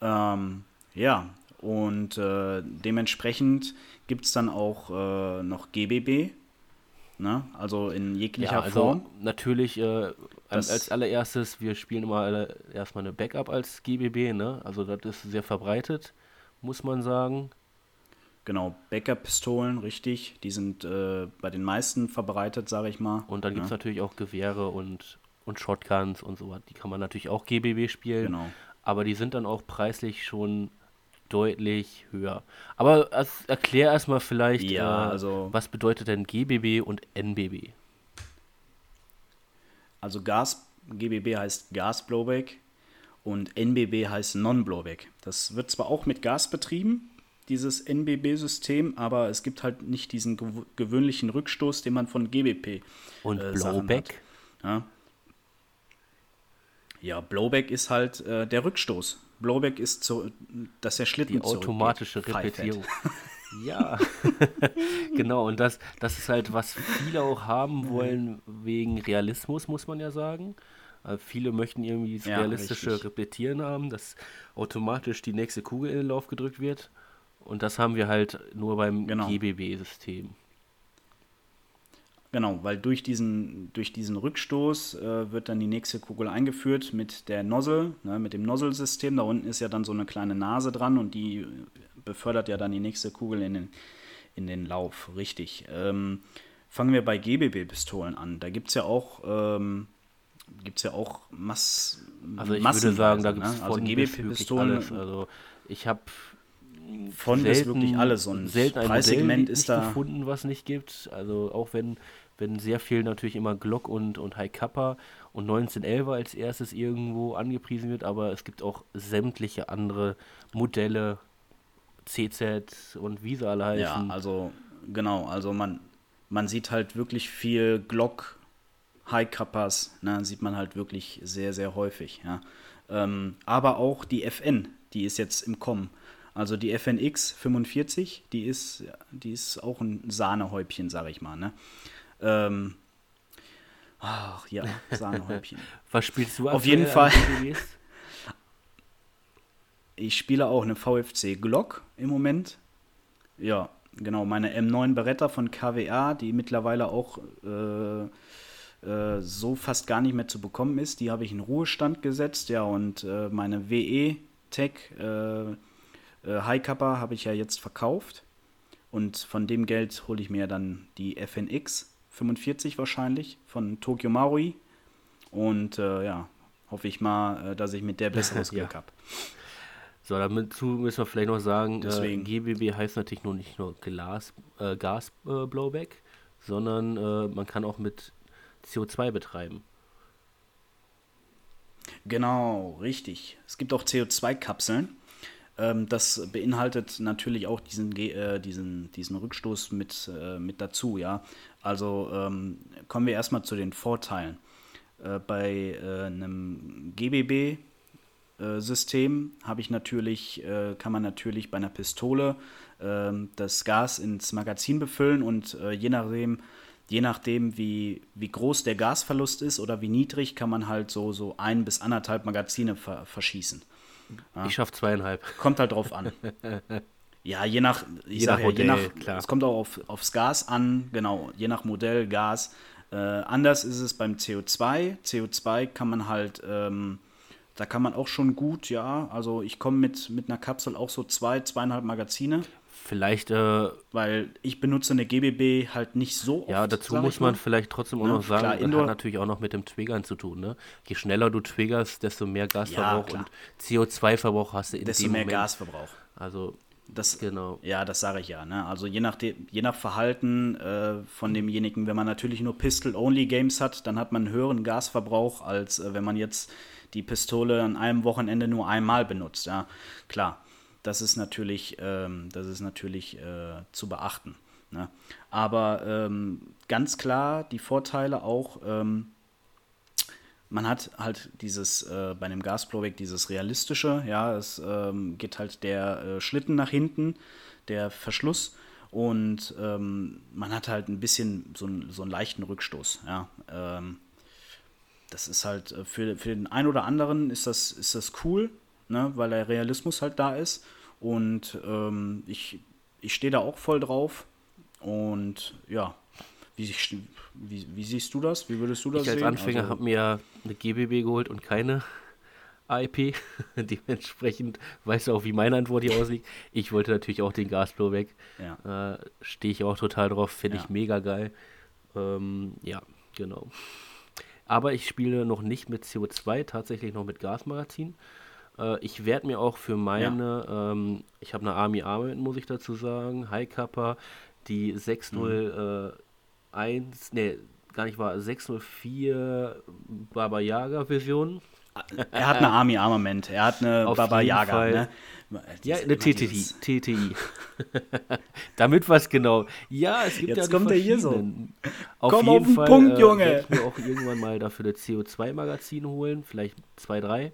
[SPEAKER 1] Ähm, ja, und äh, dementsprechend gibt es dann auch äh, noch GBB, ne? also in jeglicher
[SPEAKER 2] Ja, also
[SPEAKER 1] Form.
[SPEAKER 2] natürlich äh, als, als allererstes, wir spielen immer alle erstmal eine Backup als GBB, ne? Also das ist sehr verbreitet, muss man sagen.
[SPEAKER 1] Genau, Backup-Pistolen, richtig. Die sind äh, bei den meisten verbreitet, sage ich mal.
[SPEAKER 2] Und dann gibt es
[SPEAKER 1] ne?
[SPEAKER 2] natürlich auch Gewehre und, und Shotguns und so was. Die kann man natürlich auch GBB spielen.
[SPEAKER 1] Genau.
[SPEAKER 2] aber die sind dann auch preislich schon deutlich höher. Aber erklär erstmal vielleicht,
[SPEAKER 1] Ja,
[SPEAKER 2] äh,
[SPEAKER 1] also-
[SPEAKER 2] was bedeutet denn GBB und NBB?
[SPEAKER 1] Also Gas, GBB heißt Gas-Blowback und NBB heißt Non-Blowback. Das wird zwar auch mit Gas betrieben, dieses NBB-System, aber es gibt halt nicht diesen gew gewöhnlichen Rückstoß, den man von GBP
[SPEAKER 2] Und
[SPEAKER 1] äh,
[SPEAKER 2] Blowback?
[SPEAKER 1] hat. Ja. ja, Blowback ist halt äh, der Rückstoß. Blowback ist, so, dass der Schlitten
[SPEAKER 2] Die automatische. Repetierung. Ja, genau. Und das, das ist halt, was viele auch haben wollen, wegen Realismus, muss man ja sagen. Äh, viele möchten irgendwie das
[SPEAKER 1] Ja,
[SPEAKER 2] realistische
[SPEAKER 1] richtig.
[SPEAKER 2] Repetieren haben, dass automatisch die nächste Kugel in den Lauf gedrückt wird. Und das haben wir halt nur beim
[SPEAKER 1] Genau.
[SPEAKER 2] GBB-System.
[SPEAKER 1] Genau, weil durch diesen, durch diesen Rückstoß äh, wird dann die nächste Kugel eingeführt mit der Nozzle, ne, mit dem Nozzle-System. Da unten ist ja dann so eine kleine Nase dran und die befördert ja dann die nächste Kugel in den, in den Lauf. Richtig. Ähm, fangen wir bei GBB-Pistolen an. Da gibt es ja auch, ähm, gibt's ja auch Mass
[SPEAKER 2] Also ich würde sagen, da gibt es
[SPEAKER 1] ne? Also GBB-Pistolen.
[SPEAKER 2] Also ich habe
[SPEAKER 1] von bis wirklich alles. Und
[SPEAKER 2] selten ein
[SPEAKER 1] Preissegment
[SPEAKER 2] Modell
[SPEAKER 1] ist da.
[SPEAKER 2] gefunden, was nicht gibt. Also auch wenn, wenn sehr viel natürlich immer Glock und, und High Kappa und 1911 als erstes irgendwo angepriesen wird, aber es gibt auch sämtliche andere Modelle, CZ und wie sie alle
[SPEAKER 1] Ja,
[SPEAKER 2] heißen.
[SPEAKER 1] also genau, also man, man sieht halt wirklich viel Glock, High Kappas, ne, sieht man halt wirklich sehr, sehr häufig, ja. Ähm, aber auch die FN, die ist jetzt im Kommen. Also die FNX 45, die ist, die ist auch ein Sahnehäubchen, sag ich mal, ne. Ähm, ach ja, Sahnehäubchen.
[SPEAKER 2] was spielst du
[SPEAKER 1] auf jeden Fall. Ich spiele auch eine VFC Glock im Moment. Ja, genau, meine M9 Beretta von KWA, die mittlerweile auch äh, äh, so fast gar nicht mehr zu bekommen ist. Die habe ich in Ruhestand gesetzt, ja, und äh, meine WE Tech äh, äh, High Kappa habe ich ja jetzt verkauft. Und von dem Geld hole ich mir dann die FNX 45 wahrscheinlich von Tokyo Marui. Und äh, ja, hoffe ich mal, äh, dass ich mit der besseres
[SPEAKER 2] Ja.
[SPEAKER 1] Glück habe.
[SPEAKER 2] So, dazu müssen wir vielleicht noch sagen, äh. GBB heißt natürlich nur nicht nur Glas, äh, Gas-Blowback, äh, Blowback, sondern äh, man kann auch mit CO2 betreiben.
[SPEAKER 1] Genau, richtig. Es gibt auch CO2-Kapseln. Ähm, das beinhaltet natürlich auch diesen, äh, diesen, diesen Rückstoß mit, äh, mit dazu, ja. Also ähm, kommen wir erstmal zu den Vorteilen. Äh, bei äh, einem GBB-System habe ich natürlich, äh, kann man natürlich bei einer Pistole ähm, das Gas ins Magazin befüllen und äh, je nachdem, je nachdem wie, wie groß der Gasverlust ist oder wie niedrig, kann man halt so, so ein bis anderthalb Magazine ver verschießen.
[SPEAKER 2] Ich schaffe zweieinhalb.
[SPEAKER 1] Kommt halt drauf an. Ja, je nach, ich
[SPEAKER 2] Je
[SPEAKER 1] sag
[SPEAKER 2] nach
[SPEAKER 1] ja, je nach,
[SPEAKER 2] klar.
[SPEAKER 1] es kommt auch auf, aufs Gas an, genau, je nach Modell, Gas. Äh, anders ist es beim CO2. CO2 kann man halt ähm, da kann man auch schon gut, ja. Also ich komme mit, mit einer Kapsel auch so zwei, zweieinhalb Magazine.
[SPEAKER 2] Vielleicht, äh,
[SPEAKER 1] weil ich benutze eine GBB halt nicht so oft.
[SPEAKER 2] Ja, dazu muss man vielleicht trotzdem auch ja, noch sagen, klar, das hat natürlich auch noch mit dem Triggern zu tun. Ne? Je schneller du triggerst, desto mehr Gasverbrauch ja, und CO2-Verbrauch hast du
[SPEAKER 1] in desto dem mehr Moment. Gasverbrauch.
[SPEAKER 2] Also
[SPEAKER 1] das, genau. Ja, das sage ich ja. Ne? Also je nach, je nach Verhalten äh, von demjenigen, wenn man natürlich nur Pistol-Only-Games hat, dann hat man einen höheren Gasverbrauch, als äh, wenn man jetzt die Pistole an einem Wochenende nur einmal benutzt. Ja, klar. Das ist natürlich, ähm, das ist natürlich äh, zu beachten. Ne? Aber ähm, ganz klar die Vorteile auch, ähm, man hat halt dieses, äh, bei einem Gasblowback dieses realistische, ja, es ähm, geht halt der äh, Schlitten nach hinten, der Verschluss und ähm, man hat halt ein bisschen so, so einen leichten Rückstoß, ja. Ähm, das ist halt äh, für, für den einen oder anderen ist das, ist das cool, ne, weil der Realismus halt da ist und ähm, ich, ich stehe da auch voll drauf und ja, wie, wie, wie, siehst du das? Wie würdest du das
[SPEAKER 2] ich als
[SPEAKER 1] sehen?
[SPEAKER 2] Anfänger also, habe mir eine GBB geholt und keine IP. Dementsprechend weißt du auch, wie meine Antwort hier aussieht. Ich wollte natürlich auch den Gasflow weg. Ja. Äh, Stehe ich auch total drauf. Finde ja. ich mega geil. Ähm, ja, genau. Aber ich spiele noch nicht mit CO2, tatsächlich noch mit Gasmagazin. Äh, ich werde mir auch für meine, ja. ähm, ich habe eine Army Armament, muss ich dazu sagen, High Kappa, die 601 mhm. äh, 1, nee, gar nicht wahr, 604 Baba Yaga Version.
[SPEAKER 1] Er hat eine Army Armament, er hat eine Auf Baba Yaga, ne?
[SPEAKER 2] Ja, eine TTI. TTI. Damit was genau. Ja, es gibt
[SPEAKER 1] Jetzt
[SPEAKER 2] ja
[SPEAKER 1] kommt er hier so.
[SPEAKER 2] Auf Komm jeden auf den Fall, Punkt, äh, Junge. Ich mir auch irgendwann mal dafür eine CO2-Magazin holen, vielleicht zwei, drei.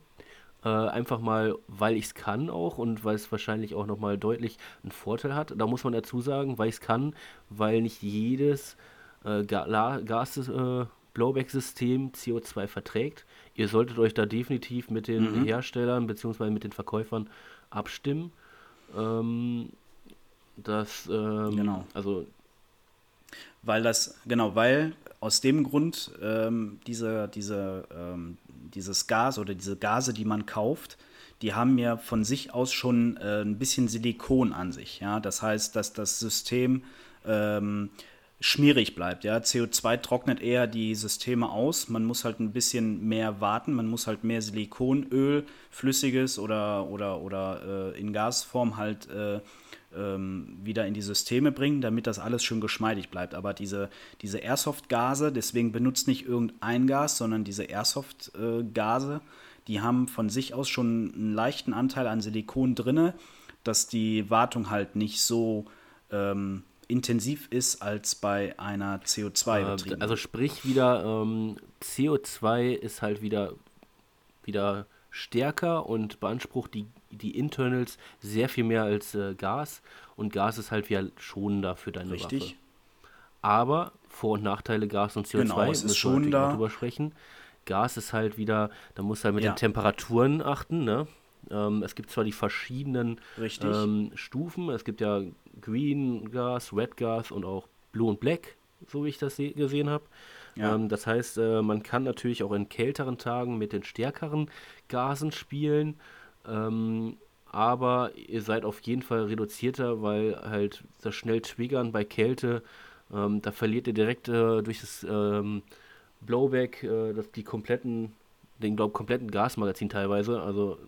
[SPEAKER 2] Äh, einfach mal, weil ich es kann auch und weil es wahrscheinlich auch nochmal deutlich einen Vorteil hat. Da muss man dazu sagen, weil ich es kann, weil nicht jedes äh, Gas-Blowback-System äh, CO2 verträgt. Ihr solltet euch da definitiv mit den mhm. Herstellern bzw. mit den Verkäufern abstimmen. Ähm, das, ähm,
[SPEAKER 1] genau.
[SPEAKER 2] also.
[SPEAKER 1] Weil das, genau, weil aus dem Grund ähm, diese, diese, ähm, dieses Gas oder diese Gase, die man kauft, die haben ja von sich aus schon äh, ein bisschen Silikon an sich. Ja? Das heißt, dass das System ähm, schmierig bleibt. Ja? CO2 trocknet eher die Systeme aus. Man muss halt ein bisschen mehr warten. Man muss halt mehr Silikonöl, flüssiges oder, oder, oder äh, in Gasform halt äh, ähm, wieder in die Systeme bringen, damit das alles schön geschmeidig bleibt. Aber diese, diese Airsoft-Gase, deswegen benutzt nicht irgendein Gas, sondern diese Airsoft-Gase, die haben von sich aus schon einen leichten Anteil an Silikon drinne, dass die Wartung halt nicht so ähm, intensiv ist als bei einer CO2
[SPEAKER 2] äh, Also sprich wieder, ähm, CO2 ist halt wieder, wieder stärker und beansprucht die, die Internals sehr viel mehr als äh, Gas und Gas ist halt wieder schonender für deine
[SPEAKER 1] Richtig.
[SPEAKER 2] Waffe. Aber Vor- und Nachteile Gas und CO2
[SPEAKER 1] genau, es ist schon da.
[SPEAKER 2] drüber sprechen. Gas ist halt wieder, da musst du halt mit ja. den Temperaturen achten, ne? Ähm, es gibt zwar die verschiedenen ähm, Stufen, es gibt ja Green Gas, Red Gas und auch Blue und Black, so wie ich das gesehen habe. Ja. Ähm, das heißt, äh, man kann natürlich auch in kälteren Tagen mit den stärkeren Gasen spielen. Ähm, aber ihr seid auf jeden Fall reduzierter, weil halt das schnell Triggern bei Kälte, ähm, da verliert ihr direkt äh, durch das ähm, Blowback äh, das, die kompletten, den glaub, kompletten Gasmagazin teilweise. Also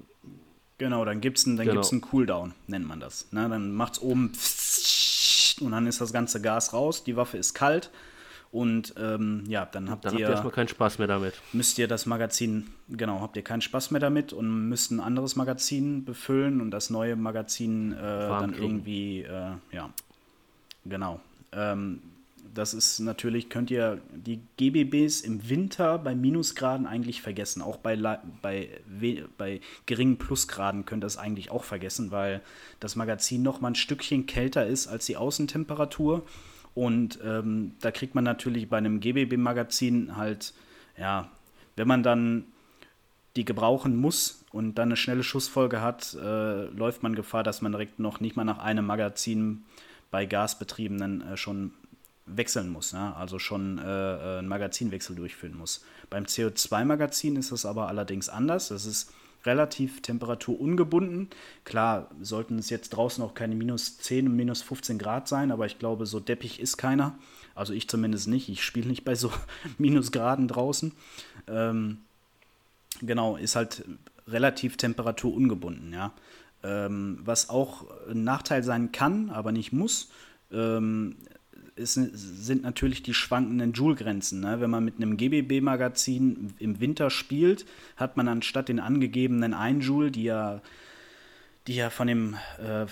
[SPEAKER 1] Genau, dann gibt es einen, genau. einen Cooldown, nennt man das. Ne, dann macht es oben und dann ist das ganze Gas raus, die Waffe ist kalt und ähm, ja, dann habt
[SPEAKER 2] dann
[SPEAKER 1] ihr.
[SPEAKER 2] Habt ihr erstmal keinen Spaß mehr damit.
[SPEAKER 1] Müsst ihr das Magazin, genau, habt ihr keinen Spaß mehr damit und müsst ein anderes Magazin befüllen und das neue Magazin äh, dann kriegen. irgendwie, äh, ja, genau. Ähm, das ist natürlich, könnt ihr die GBBs im Winter bei Minusgraden eigentlich vergessen. Auch bei, bei, bei geringen Plusgraden könnt ihr es eigentlich auch vergessen, weil das Magazin noch mal ein Stückchen kälter ist als die Außentemperatur. Und ähm, da kriegt man natürlich bei einem GBB-Magazin halt, ja, wenn man dann die gebrauchen muss und dann eine schnelle Schussfolge hat, äh, läuft man Gefahr, dass man direkt noch nicht mal nach einem Magazin bei Gasbetriebenen äh, schon wechseln muss, ne? also schon äh, äh einen Magazinwechsel durchführen muss. Beim CO2-Magazin ist das aber allerdings anders. Das ist relativ temperaturungebunden. Klar, sollten es jetzt draußen auch keine minus 10 und minus 15 Grad sein, aber ich glaube, so deppig ist keiner. Also ich zumindest nicht. Ich spiele nicht bei so Minusgraden draußen. Ähm, genau, ist halt relativ temperaturungebunden, ja. Ähm, was auch ein Nachteil sein kann, aber nicht muss, ähm, ist, sind natürlich die schwankenden Joule-Grenzen. Ne? Wenn man mit einem GBB-Magazin im Winter spielt, hat man anstatt den angegebenen 1 Joule, die ja, die ja von dem äh,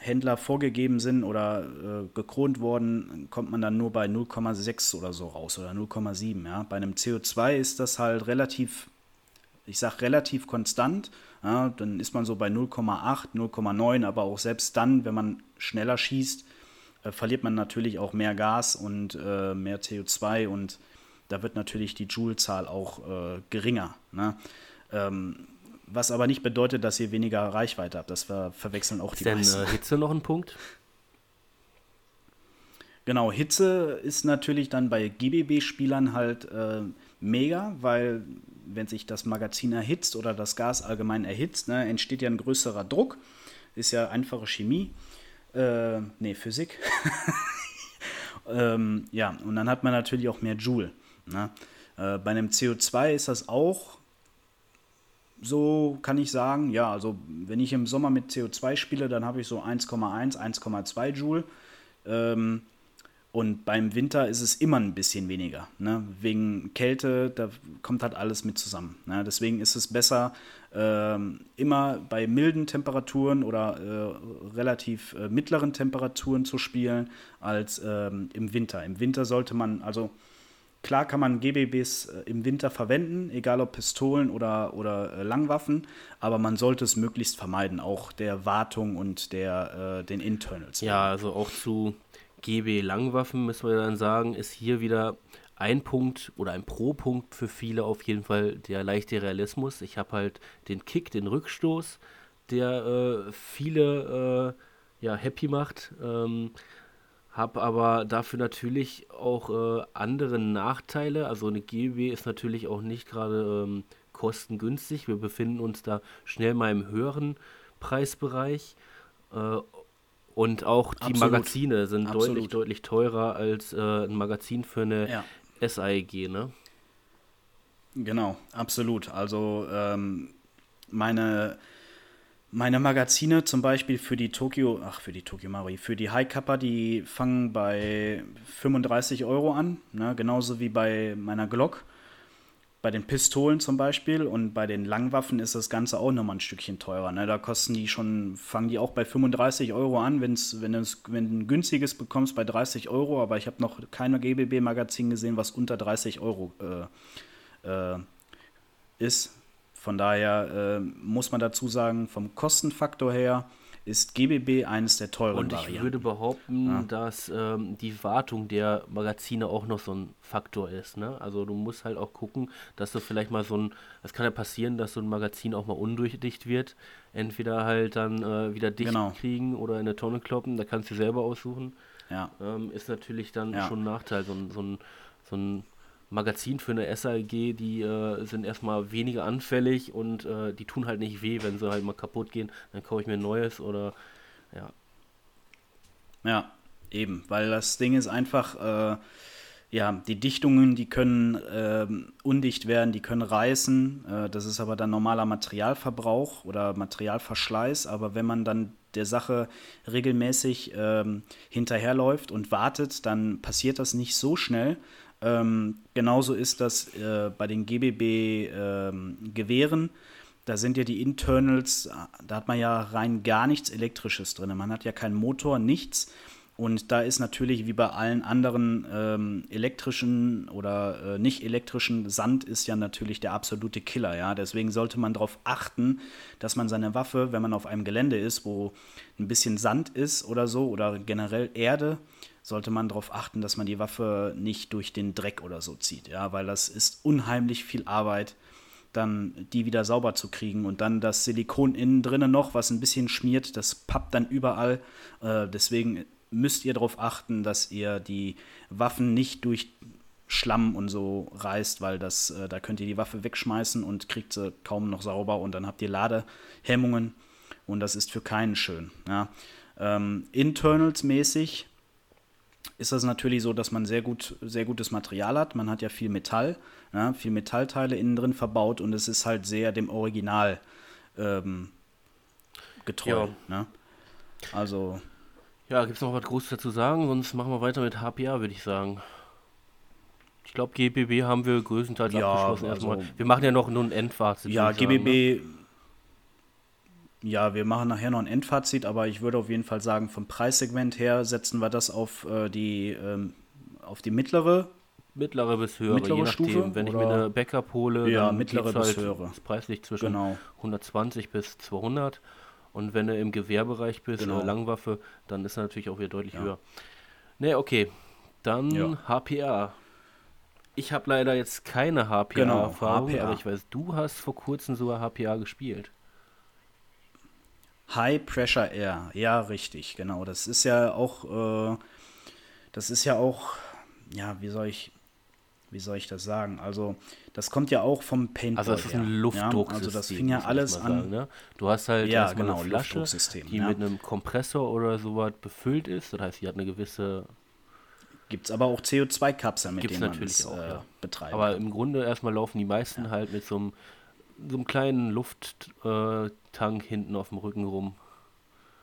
[SPEAKER 1] Händler vorgegeben sind oder äh, gekront worden, kommt man dann nur bei 0,6 oder so raus oder 0,7. Ja? Bei einem CO2 ist das halt relativ, ich sag relativ konstant. Ja? Dann ist man so bei 0,8, 0,9, aber auch selbst dann, wenn man schneller schießt, äh, verliert man natürlich auch mehr Gas und äh, mehr CO2 und da wird natürlich die Joule-Zahl auch äh, geringer. Ne? Ähm, was aber nicht bedeutet, dass ihr weniger Reichweite habt. Das ver verwechseln auch
[SPEAKER 2] ist
[SPEAKER 1] die
[SPEAKER 2] denn,
[SPEAKER 1] meisten.
[SPEAKER 2] Äh, Hitze noch ein Punkt?
[SPEAKER 1] Genau, Hitze ist natürlich dann bei GBB-Spielern halt äh, mega, weil wenn sich das Magazin erhitzt oder das Gas allgemein erhitzt, ne, entsteht ja ein größerer Druck. Ist ja einfache Chemie. Äh, nee, Physik. ähm, ja, und dann hat man natürlich auch mehr Joule. Ne? Äh, bei einem CO2 ist das auch so, kann ich sagen. Ja, also wenn ich im Sommer mit CO2 spiele, dann habe ich so 1,1, 1,2 Joule. Ähm, und beim Winter ist es immer ein bisschen weniger. Ne? Wegen Kälte, da kommt halt alles mit zusammen. Ne? Deswegen ist es besser, immer bei milden Temperaturen oder äh, relativ äh, mittleren Temperaturen zu spielen, als ähm, im Winter. Im Winter sollte man, also klar kann man GBBs äh, im Winter verwenden, egal ob Pistolen oder, oder Langwaffen, aber man sollte es möglichst vermeiden, auch der Wartung und der, äh, den Internals.
[SPEAKER 2] Ja, also auch zu GB Langwaffen, müssen wir dann sagen, ist hier wieder ein Punkt oder ein Pro-Punkt für viele auf jeden Fall der leichte Realismus. Ich habe halt den Kick, den Rückstoß, der äh, viele äh, ja, happy macht. Ähm, habe aber dafür natürlich auch äh, andere Nachteile. Also eine GB ist natürlich auch nicht gerade ähm, kostengünstig. Wir befinden uns da schnell mal im höheren Preisbereich. Äh, und auch die
[SPEAKER 1] Absolut.
[SPEAKER 2] Magazine sind
[SPEAKER 1] Absolut.
[SPEAKER 2] deutlich, deutlich teurer als äh, ein Magazin für eine
[SPEAKER 1] Ja.
[SPEAKER 2] SAEG, ne?
[SPEAKER 1] Genau, absolut. Also ähm, meine, meine Magazine zum Beispiel für die Tokyo, ach für die Tokyo Maori, für die High Kappa, die fangen bei 35 Euro an, ne? genauso wie bei meiner Glock. Bei den Pistolen zum Beispiel und bei den Langwaffen ist das Ganze auch nochmal ein Stückchen teurer. Ne? Da kosten die schon, fangen die auch bei 35 Euro an, wenn's, wenn, es, wenn du ein günstiges bekommst bei 30 Euro, aber ich habe noch keine GBB-Magazin gesehen, was unter 30 Euro äh, äh, ist. Von daher äh, muss man dazu sagen, vom Kostenfaktor her ist GBB eines der teuren
[SPEAKER 2] Und ich
[SPEAKER 1] Varianten.
[SPEAKER 2] würde behaupten,
[SPEAKER 1] Ja.
[SPEAKER 2] dass ähm, die Wartung der Magazine auch noch so ein Faktor ist. Ne? Also du musst halt auch gucken, dass du vielleicht mal so ein, es kann ja passieren, dass so ein Magazin auch mal undurchdicht wird. Entweder halt dann äh, wieder dicht
[SPEAKER 1] Genau.
[SPEAKER 2] kriegen oder in eine Tonne kloppen, da kannst du selber aussuchen.
[SPEAKER 1] ja.
[SPEAKER 2] Ähm, ist natürlich dann
[SPEAKER 1] Ja.
[SPEAKER 2] schon ein Nachteil. So so ein, so ein Magazin für eine SAG, die äh, sind erstmal weniger anfällig und äh, die tun halt nicht weh, wenn sie halt mal kaputt gehen. Dann kaufe ich mir ein neues oder ja.
[SPEAKER 1] Ja, eben, weil das Ding ist einfach, äh, ja, die Dichtungen, die können ähm, undicht werden, die können reißen. Äh, das ist aber dann normaler Materialverbrauch oder Materialverschleiß. Aber wenn man dann der Sache regelmäßig ähm, hinterherläuft und wartet, dann passiert das nicht so schnell. Ähm, genauso ist das äh, bei den GBB-Gewehren. da sind ja die Internals, da hat man ja rein gar nichts Elektrisches drin. Man hat ja keinen Motor, nichts. Und da ist natürlich wie bei allen anderen ähm, elektrischen oder äh, nicht elektrischen, Sand ist ja natürlich der absolute Killer, ja. Deswegen sollte man darauf achten, dass man seine Waffe, wenn man auf einem Gelände ist, wo ein bisschen Sand ist oder so, oder generell Erde, sollte man darauf achten, dass man die Waffe nicht durch den Dreck oder so zieht, ja, weil das ist unheimlich viel Arbeit, dann die wieder sauber zu kriegen und dann das Silikon innen drinnen noch, was ein bisschen schmiert, das pappt dann überall. Äh, deswegen müsst ihr darauf achten, dass ihr die Waffen nicht durch Schlamm und so reißt, weil das, äh, da könnt ihr die Waffe wegschmeißen und kriegt sie kaum noch sauber und dann habt ihr Ladehemmungen und das ist für keinen schön. Ja. Ähm, Internals-mäßig ist das natürlich so, dass man sehr gut, sehr gutes Material hat. Man hat ja viel Metall, ja, viel Metallteile innen drin verbaut und es ist halt sehr dem Original ähm, getreu. Ja. Ne? Also.
[SPEAKER 2] Ja, gibt es noch was Großes dazu sagen? Sonst machen wir weiter mit HPA, würde ich sagen. Ich glaube, GBB haben wir größtenteils ja, abgeschlossen also, erstmal. Wir machen ja noch nur ein Endfazit.
[SPEAKER 1] Ja, GBB. Sagen, ne? Ja, wir machen nachher noch ein Endfazit, aber ich würde auf jeden Fall sagen, vom Preissegment her setzen wir das auf äh, die ähm, auf die mittlere
[SPEAKER 2] mittlere bis höhere, mittlere je nachdem. Stufe, wenn ich mir eine Backup hole,
[SPEAKER 1] ja, dann mittlere bis
[SPEAKER 2] halt
[SPEAKER 1] höhere.
[SPEAKER 2] Ist preislich zwischen genau. 120 bis 200 und wenn du im Gewehrbereich bist, genau. Langwaffe, dann ist er natürlich auch wieder deutlich ja. höher. Ne, okay. Dann ja. HPA. Ich habe leider jetzt keine HPA-Erfahrung, genau, HPA. aber ich weiß, du hast vor kurzem sogar HPA gespielt.
[SPEAKER 1] High Pressure Air, ja, richtig, genau. Das ist ja auch, äh, das ist ja auch, ja, wie soll ich, wie soll ich das sagen? Also, das kommt ja auch vom Paintball.
[SPEAKER 2] Also, das ist ein Luftdrucksystem.
[SPEAKER 1] Ja? Also, das fing ja alles an. Sagen,
[SPEAKER 2] ne? Du hast halt
[SPEAKER 1] ja, genau,
[SPEAKER 2] eine Flasche, die ja. mit einem Kompressor oder sowas befüllt ist. Das heißt, sie hat eine gewisse.
[SPEAKER 1] Gibt es aber auch CO2-Kapseln, mit Gibt's denen man es
[SPEAKER 2] äh, betreibt. Aber im Grunde erstmal laufen die meisten halt mit so einem, so einem kleinen Lufttank hinten auf dem Rücken rum.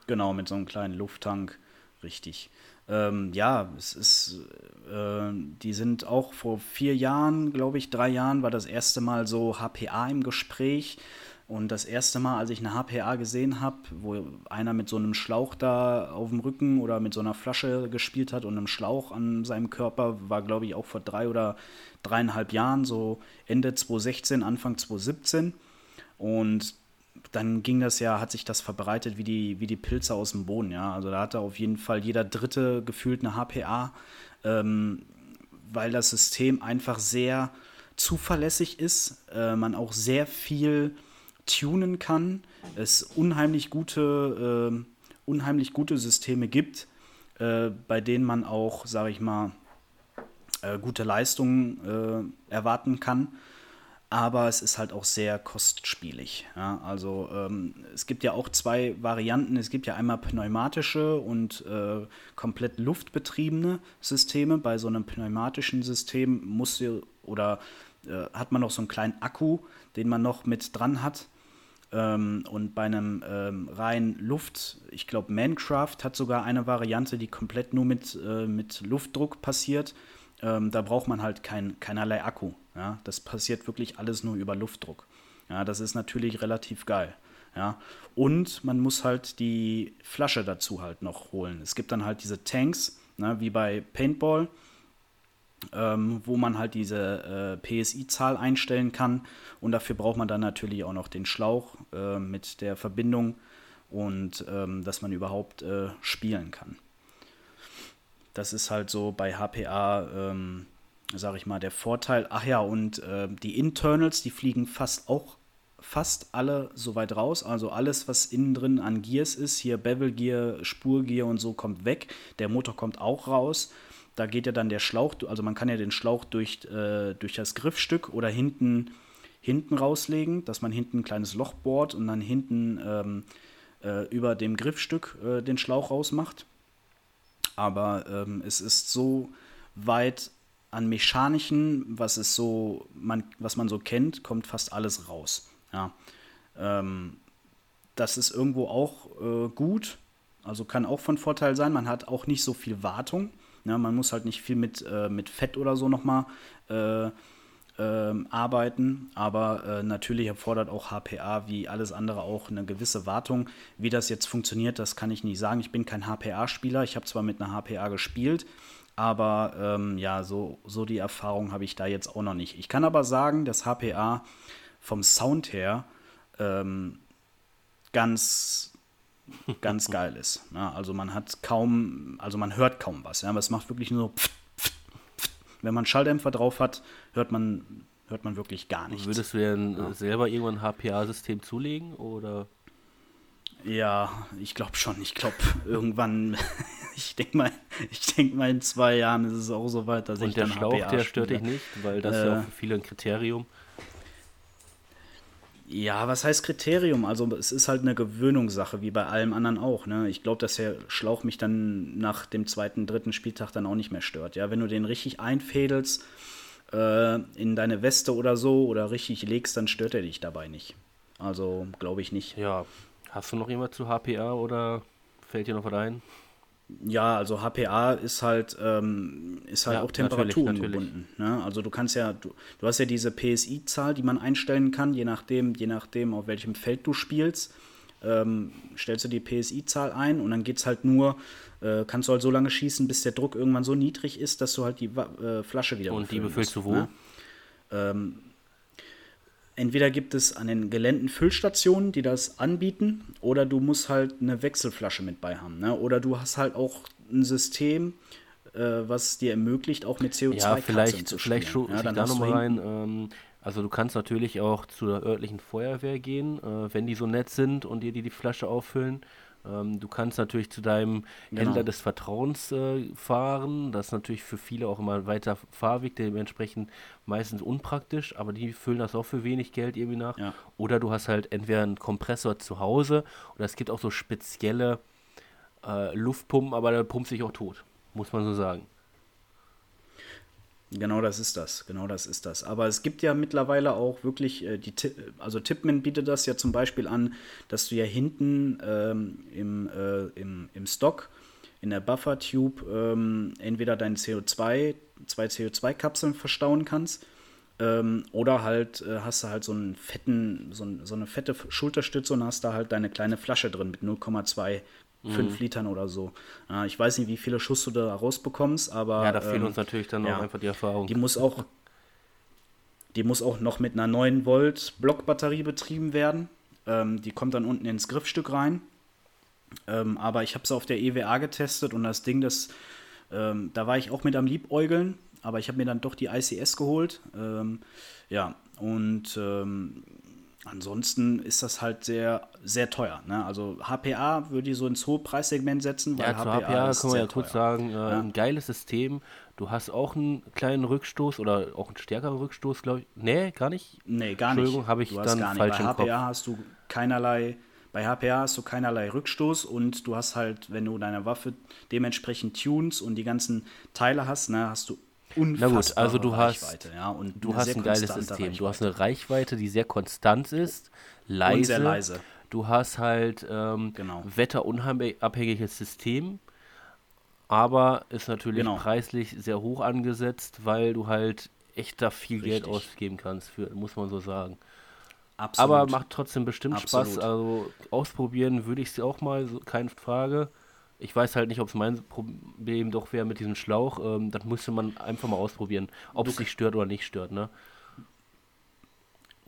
[SPEAKER 1] Genau, mit so einem kleinen Lufttank, richtig. Ähm, ja, es ist, äh, die sind auch vor vier Jahren, glaube ich, drei Jahren, war das erste Mal so HPA im Gespräch. Und das erste Mal, als ich eine HPA gesehen habe, wo einer mit so einem Schlauch da auf dem Rücken oder mit so einer Flasche gespielt hat und einem Schlauch an seinem Körper, war, glaube ich, auch vor drei oder dreieinhalb Jahren, so Ende 2016, Anfang 2017. Und dann ging das ja, hat sich das verbreitet wie die, wie die Pilze aus dem Boden, ja. Also da hatte auf jeden Fall jeder Dritte gefühlt eine HPA, ähm, weil das System einfach sehr zuverlässig ist, äh, man auch sehr viel tunen kann, es unheimlich gute, äh, unheimlich gute Systeme gibt, äh, bei denen man auch, sage ich mal, äh, gute Leistungen äh, erwarten kann aber es ist halt auch sehr kostspielig. Ja? Also ähm, es gibt ja auch zwei Varianten. Es gibt ja einmal pneumatische und äh, komplett luftbetriebene Systeme. Bei so einem pneumatischen System muss oder äh, hat man noch so einen kleinen Akku, den man noch mit dran hat. Ähm, und bei einem ähm, rein Luft, ich glaube, Mancraft hat sogar eine Variante, die komplett nur mit, äh, mit Luftdruck passiert. Ähm, da braucht man halt kein, keinerlei Akku. Ja? Das passiert wirklich alles nur über Luftdruck. Ja, das ist natürlich relativ geil. Ja, und man muss halt die Flasche dazu halt noch holen. Es gibt dann halt diese Tanks, ne, wie bei Paintball, ähm, wo man halt diese äh, PSI-Zahl einstellen kann. Und dafür braucht man dann natürlich auch noch den Schlauch äh, mit der Verbindung und ähm, dass man überhaupt äh, spielen kann. Das ist halt so bei HPA, ähm, sage ich mal, der Vorteil. Ach ja, und äh, die Internals, die fliegen fast auch fast alle so weit raus. Also alles, was innen drin an Gears ist, hier Bevel Gear, Spurgear und so, kommt weg. Der Motor kommt auch raus. Da geht ja dann der Schlauch, also man kann ja den Schlauch durch, äh, durch das Griffstück oder hinten, hinten rauslegen, dass man hinten ein kleines Loch bohrt und dann hinten ähm, äh, über dem Griffstück äh, den Schlauch rausmacht aber ähm, es ist so weit an mechanischen, was es so, man, was man so kennt, kommt fast alles raus. Ja. Ähm, das ist irgendwo auch äh, gut, also kann auch von Vorteil sein. Man hat auch nicht so viel Wartung. Ja, man muss halt nicht viel mit, äh, mit Fett oder so nochmal äh, ähm, arbeiten, aber äh, natürlich erfordert auch HPA wie alles andere auch eine gewisse Wartung. Wie das jetzt funktioniert, das kann ich nicht sagen. Ich bin kein HPA-Spieler. Ich habe zwar mit einer HPA gespielt, aber ähm, ja, so, so die Erfahrung habe ich da jetzt auch noch nicht. Ich kann aber sagen, dass HPA vom Sound her ähm, ganz ganz geil ist. Ja, also man hat kaum, also man hört kaum was, ja, aber es macht wirklich nur so pft, wenn man Schalldämpfer drauf hat, hört man, hört man wirklich gar nichts.
[SPEAKER 2] Würdest du denn ja. selber irgendwann ein HPA-System zulegen oder?
[SPEAKER 1] Ja, ich glaube schon. Ich glaube, irgendwann, ich denke mal, ich denk mal, in zwei Jahren ist es auch so weit, dass
[SPEAKER 2] Und
[SPEAKER 1] ich
[SPEAKER 2] der
[SPEAKER 1] dann
[SPEAKER 2] Schlauch,
[SPEAKER 1] HPA
[SPEAKER 2] der stört dich nicht, weil das ist ja
[SPEAKER 1] Äh,
[SPEAKER 2] auch für viele ein Kriterium.
[SPEAKER 1] Ja, was heißt Kriterium? Also es ist halt eine Gewöhnungssache, wie bei allem anderen auch. Ne? Ich glaube, dass der Schlauch mich dann nach dem zweiten, dritten Spieltag dann auch nicht mehr stört. Ja, wenn du den richtig einfädelst äh, in deine Weste oder so oder richtig legst, dann stört er dich dabei nicht. Also glaube ich nicht.
[SPEAKER 2] Ja. Hast du noch jemand zu HPA oder fällt dir noch was ein?
[SPEAKER 1] Ja, also HPA ist halt, ähm, ist halt
[SPEAKER 2] Ja,
[SPEAKER 1] auch
[SPEAKER 2] natürlich,
[SPEAKER 1] Temperaturen
[SPEAKER 2] natürlich.
[SPEAKER 1] gebunden. Ne? Also du kannst ja, du, du hast ja diese PSI-Zahl, die man einstellen kann, je nachdem, je nachdem, auf welchem Feld du spielst. Ähm, stellst du die PSI-Zahl ein und dann geht es halt nur, äh, kannst du halt so lange schießen, bis der Druck irgendwann so niedrig ist, dass du halt die äh, Flasche wieder
[SPEAKER 2] Und die befüllst
[SPEAKER 1] musst,
[SPEAKER 2] du wo?
[SPEAKER 1] Ne? Entweder gibt es an den Geländen Füllstationen, die das anbieten, oder du musst halt eine Wechselflasche mit bei haben. Ne? Oder du hast halt auch ein System, äh, was dir ermöglicht, auch mit CO2
[SPEAKER 2] Ja, vielleicht,
[SPEAKER 1] zu
[SPEAKER 2] vielleicht
[SPEAKER 1] spielen.
[SPEAKER 2] schu-
[SPEAKER 1] ja,
[SPEAKER 2] da nochmal rein. Ähm, also du kannst natürlich auch zur örtlichen Feuerwehr gehen, äh, wenn die so nett sind und dir die, die Flasche auffüllen. Ähm, du kannst natürlich zu deinem
[SPEAKER 1] Genau.
[SPEAKER 2] Händler des Vertrauens äh, fahren. Das ist natürlich für viele auch immer ein weiter Fahrweg, dementsprechend meistens unpraktisch, aber die füllen das auch für wenig Geld irgendwie nach.
[SPEAKER 1] Ja.
[SPEAKER 2] Oder du hast halt entweder einen Kompressor zu Hause oder es gibt auch so spezielle äh, Luftpumpen, aber da pumpt sich auch tot, muss man so sagen.
[SPEAKER 1] Genau das ist das, genau das ist das. Aber es gibt ja mittlerweile auch wirklich, äh, die, also Tipman bietet das ja zum Beispiel an, dass du ja hinten ähm, im, äh, im, im Stock, in der Buffer-Tube, ähm, entweder dein CO2, zwei CO2-Kapseln verstauen kannst, ähm, oder halt äh, hast du halt so einen fetten, so, so eine fette Schulterstütze und hast da halt deine kleine Flasche drin mit 0,25
[SPEAKER 2] Mhm.
[SPEAKER 1] Litern oder so. Ja, ich weiß nicht, wie viele Schuss du da rausbekommst, aber
[SPEAKER 2] Ja, da fehlen
[SPEAKER 1] ähm,
[SPEAKER 2] uns natürlich dann
[SPEAKER 1] ja.
[SPEAKER 2] auch einfach die Erfahrung.
[SPEAKER 1] die muss auch, die muss auch noch mit einer 9 Volt Blockbatterie betrieben werden. Ähm, die kommt dann unten ins Griffstück rein. Ähm, aber ich habe es auf der EWA getestet und das Ding, das, ähm, da war ich auch mit am Liebäugeln, aber ich habe mir dann doch die ICS geholt. Ähm, ja, und ähm, ansonsten ist das halt sehr, sehr teuer. Ne? Also HPA würde ich so ins hohe Preissegment setzen, weil
[SPEAKER 2] Ja, zu HPA
[SPEAKER 1] ist
[SPEAKER 2] können wir
[SPEAKER 1] sehr
[SPEAKER 2] ja kurz sagen, äh, ein geiles System. Du hast auch einen kleinen Rückstoß oder auch einen stärkeren Rückstoß, glaube ich. Nee, gar nicht.
[SPEAKER 1] Nee, gar nicht.
[SPEAKER 2] Entschuldigung, habe ich
[SPEAKER 1] du hast
[SPEAKER 2] dann falsch
[SPEAKER 1] Bei
[SPEAKER 2] im
[SPEAKER 1] HPA
[SPEAKER 2] Kopf.
[SPEAKER 1] hast du keinerlei, bei HPA hast du keinerlei Rückstoß und du hast halt, wenn du deine Waffe dementsprechend tunes und die ganzen Teile hast, ne, hast du unfassbare
[SPEAKER 2] also du hast-
[SPEAKER 1] Reichweite, ja, und
[SPEAKER 2] Du hast ein geiles System. Du hast
[SPEAKER 1] Reichweite.
[SPEAKER 2] eine Reichweite, die sehr konstant ist, leise.
[SPEAKER 1] Und sehr leise.
[SPEAKER 2] Du hast halt ähm,
[SPEAKER 1] Genau.
[SPEAKER 2] wetterunabhängiges System, aber ist natürlich
[SPEAKER 1] Genau.
[SPEAKER 2] preislich sehr hoch angesetzt, weil du halt echt da viel Geld
[SPEAKER 1] Richtig.
[SPEAKER 2] ausgeben kannst, für, muss man so sagen.
[SPEAKER 1] Absolut.
[SPEAKER 2] Aber macht trotzdem bestimmt Spaß.
[SPEAKER 1] Absolut.
[SPEAKER 2] Also ausprobieren würde ich sie auch mal, so, keine Frage. Ich weiß halt nicht, ob es mein Problem doch wäre mit diesem Schlauch. Ähm, das müsste man einfach mal ausprobieren, ob es dich stört oder nicht stört. Ne?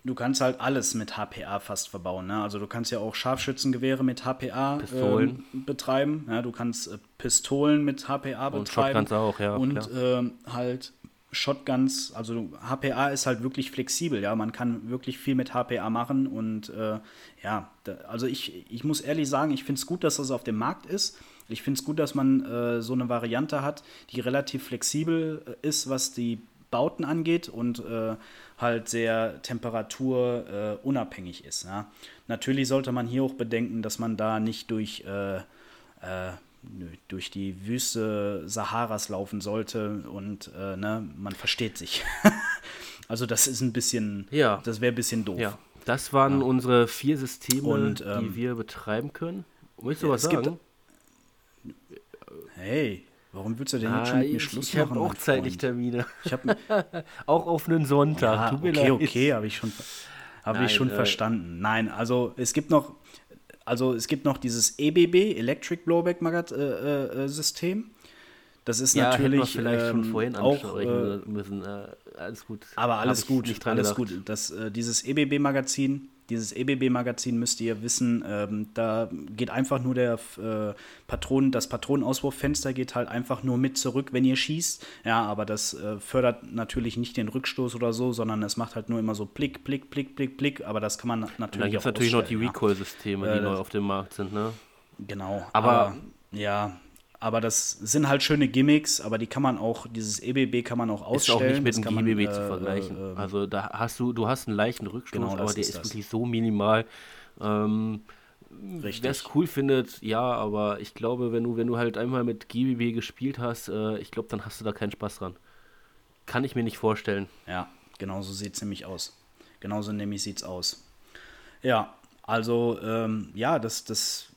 [SPEAKER 1] Du kannst halt alles mit HPA fast verbauen. Ne? Also du kannst ja auch Scharfschützengewehre mit HPA
[SPEAKER 2] Pistolen.
[SPEAKER 1] ähm, betreiben. Ja, du kannst äh, Pistolen mit HPA
[SPEAKER 2] Und
[SPEAKER 1] betreiben.
[SPEAKER 2] Shotguns auch, ja.
[SPEAKER 1] Und ähm, halt Shotguns, also HPA ist halt wirklich flexibel, ja. Man kann wirklich viel mit HPA machen und äh, ja, da, also ich, ich muss ehrlich sagen, ich finde es gut, dass das auf dem Markt ist. Ich finde es gut, dass man äh, so eine Variante hat, die relativ flexibel äh, ist, was die Bauten angeht und äh, halt sehr temperaturunabhängig äh, ist. Ja. Natürlich sollte man hier auch bedenken, dass man da nicht durch, äh, durch die Wüste Saharas laufen sollte und äh, ne, man versteht sich. also das ist ein bisschen,
[SPEAKER 2] Ja.
[SPEAKER 1] das wäre ein bisschen doof.
[SPEAKER 2] Ja, das waren unsere vier Systeme,
[SPEAKER 1] Und,
[SPEAKER 2] die
[SPEAKER 1] ähm,
[SPEAKER 2] wir betreiben können. Möchtest du
[SPEAKER 1] Ja,
[SPEAKER 2] was
[SPEAKER 1] es gibt-
[SPEAKER 2] sagen?
[SPEAKER 1] Hey, warum willst du denn jetzt
[SPEAKER 2] Ah,
[SPEAKER 1] schon mit mir
[SPEAKER 2] ich
[SPEAKER 1] Schluss
[SPEAKER 2] ich habe
[SPEAKER 1] machen?
[SPEAKER 2] auch zeitlich? Termine.
[SPEAKER 1] Ich habe
[SPEAKER 2] auch auf einen Sonntag.
[SPEAKER 1] Ja,
[SPEAKER 2] Tut mir
[SPEAKER 1] okay,
[SPEAKER 2] leid.
[SPEAKER 1] okay, habe ich schon, habe
[SPEAKER 2] Nein,
[SPEAKER 1] ich schon
[SPEAKER 2] äh,
[SPEAKER 1] verstanden. Nein, also es gibt noch, also es gibt noch dieses EBB Electric Blowback Magat äh, äh, System. Das ist
[SPEAKER 2] Ja,
[SPEAKER 1] natürlich
[SPEAKER 2] vielleicht schon
[SPEAKER 1] ähm,
[SPEAKER 2] vorhin
[SPEAKER 1] auch, äh,
[SPEAKER 2] müssen. Äh, alles gut.
[SPEAKER 1] aber alles gut, alles
[SPEAKER 2] gedacht.
[SPEAKER 1] gut. Das, äh, dieses EBB Magazin, dieses EBB Magazin müsst ihr wissen, ähm, da geht einfach nur der äh, Patron, das Patronenauswurffenster geht halt einfach nur mit zurück, wenn ihr schießt. Ja, aber das äh, fördert natürlich nicht den Rückstoß oder so, sondern es macht halt nur immer so Blick, Blick, Blick, Blick, Blick. Aber das kann man
[SPEAKER 2] Und
[SPEAKER 1] natürlich
[SPEAKER 2] dann gibt es natürlich noch die
[SPEAKER 1] ausstellen, ja.
[SPEAKER 2] Recoil-Systeme, die
[SPEAKER 1] Äh,
[SPEAKER 2] neu auf dem Markt sind. Ne?
[SPEAKER 1] Genau.
[SPEAKER 2] Aber-
[SPEAKER 1] Aber, ja, aber das sind halt schöne Gimmicks, aber die kann man auch, dieses EBB kann man auch ausstellen.
[SPEAKER 2] Ist auch nicht mit dem
[SPEAKER 1] GBB
[SPEAKER 2] äh, zu vergleichen. Äh, also da hast du, du hast einen leichten Rückstoß, genau, aber der ist,
[SPEAKER 1] ist
[SPEAKER 2] wirklich so minimal. Ähm, Wer es cool findet, ja, aber ich glaube, wenn du, wenn du halt einmal mit GBB gespielt hast, äh, ich glaube, dann hast du da keinen Spaß dran. Kann ich mir nicht vorstellen.
[SPEAKER 1] Ja, genau so sieht es nämlich aus. Genauso nämlich sieht es aus. Ja, also ähm, ja, das, das,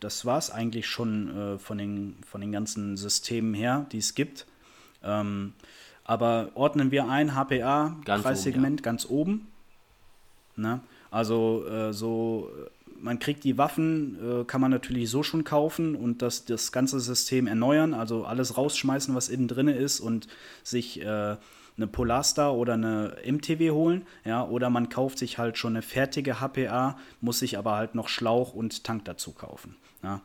[SPEAKER 1] das war es eigentlich schon äh, von, den, von den ganzen Systemen her, die es gibt. Ähm, aber ordnen wir ein, HPA, ganz Preissegment oben, ja. ganz oben. Ne? Also äh, so, man kriegt die Waffen, äh, kann man natürlich so schon kaufen und das, das ganze System erneuern, also alles rausschmeißen, was innen drin ist und sich äh, eine Polarstar oder eine MTW holen, ja, oder man kauft sich halt schon eine fertige HPA, muss sich aber halt noch Schlauch und Tank dazu kaufen. Ja.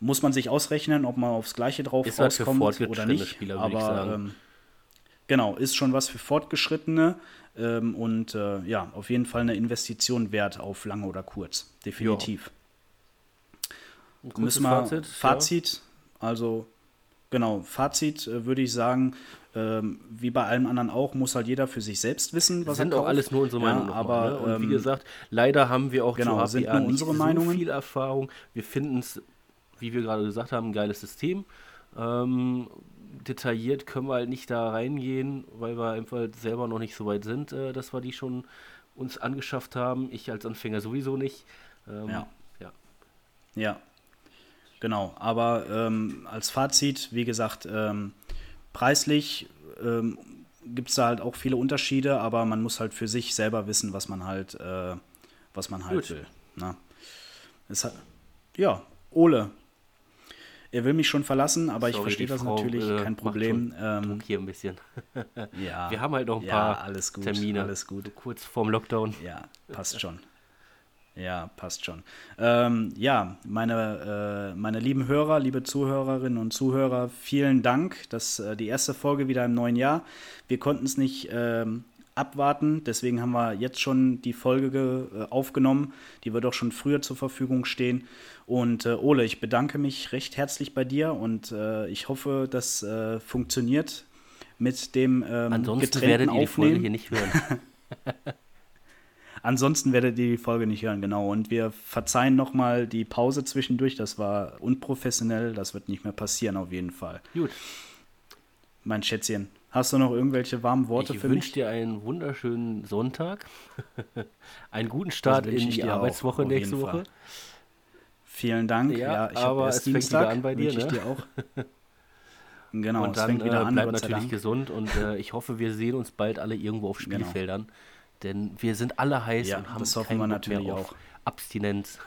[SPEAKER 1] Muss man sich ausrechnen, ob man aufs Gleiche drauf ist rauskommt halt oder nicht. Spieler, aber ähm, genau, ist schon was für Fortgeschrittene ähm, und äh, ja, auf jeden Fall eine Investition wert auf lange oder kurz. Definitiv. Müssen wir Fazit, Fazit ja. also genau, Fazit äh, würde ich sagen, ähm, wie bei allem anderen auch, muss halt jeder für sich selbst wissen,
[SPEAKER 2] was sind er kauft. auch alles nur unsere Meinungen. Ja, aber ne? und ähm, wie gesagt, leider haben wir auch
[SPEAKER 1] genau, zu HPA nicht so
[SPEAKER 2] Meinungen. viel Erfahrung. Wir finden es, wie wir gerade gesagt haben, ein geiles System. Ähm, detailliert können wir halt nicht da reingehen, weil wir einfach selber noch nicht so weit sind, äh, dass wir die schon uns angeschafft haben. Ich als Anfänger sowieso nicht.
[SPEAKER 1] Ähm, ja. ja. Ja. Genau. Aber ähm, als Fazit, wie gesagt, ähm, preislich ähm, gibt es da halt auch viele Unterschiede, aber man muss halt für sich selber wissen, was man halt, äh, was man halt Gut. will. Ne? Es hat, ja, Ole. Er will mich schon verlassen, aber Sorry, ich verstehe das Frau, natürlich, äh, kein Problem.
[SPEAKER 2] Ähm, hier ein bisschen.
[SPEAKER 1] ja.
[SPEAKER 2] Wir haben halt noch ein ja, paar alles gut, Termine.
[SPEAKER 1] Alles gut.
[SPEAKER 2] Kurz vorm Lockdown.
[SPEAKER 1] Ja, passt schon. Ja, passt schon. Ähm, ja, meine, äh, meine lieben Hörer, liebe Zuhörerinnen und Zuhörer, vielen Dank. Das äh, die erste Folge wieder im neuen Jahr. Wir konnten es nicht ähm, abwarten, deswegen haben wir jetzt schon die Folge äh, aufgenommen. Die wird auch schon früher zur Verfügung stehen. Und äh, Ole, ich bedanke mich recht herzlich bei dir und äh, ich hoffe, das äh, funktioniert mit dem ähm,
[SPEAKER 2] Ansonsten werdet ihr die Folge hier nicht hören.
[SPEAKER 1] Ansonsten werdet ihr die Folge nicht hören, genau. Und wir verzeihen nochmal die Pause zwischendurch. Das war unprofessionell. Das wird nicht mehr passieren, auf jeden Fall.
[SPEAKER 2] Gut.
[SPEAKER 1] Mein Schätzchen, hast du noch irgendwelche warmen Worte
[SPEAKER 2] ich
[SPEAKER 1] für mich?
[SPEAKER 2] Ich wünsche dir einen wunderschönen Sonntag. einen guten Start in die Arbeitswoche auch, nächste Woche. Fall.
[SPEAKER 1] Vielen Dank.
[SPEAKER 2] Ja, ja ich aber es fängt wieder an bei dir. Ne?
[SPEAKER 1] Ich dir auch. genau,
[SPEAKER 2] und dann, es fängt wieder äh, an. Bleib natürlich gesund und äh, ich hoffe, wir sehen uns bald alle irgendwo auf genau. Spielfeldern. Genau. Denn wir sind alle heiß ja, und haben das hoffen wir natürlich auch. Abstinenz.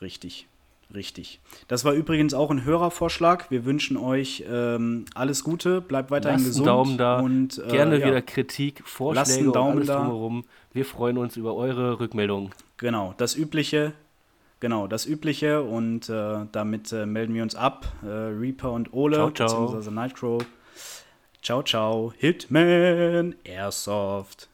[SPEAKER 1] Richtig, richtig. Das war übrigens auch ein Hörervorschlag. Wir wünschen euch ähm, alles Gute, bleibt weiterhin Lasst gesund.
[SPEAKER 2] Einen Daumen da. Und, äh, Gerne ja. wieder Kritik, Vorschläge einen Daumen und alles drumherum. Wir freuen uns über eure Rückmeldungen.
[SPEAKER 1] Genau, das Übliche. Genau, das Übliche und äh, damit äh, melden wir uns ab. Äh, Reaper und Ole, ciao, ciao. beziehungsweise Nightcrow. Ciao, ciao. Hitman Airsoft.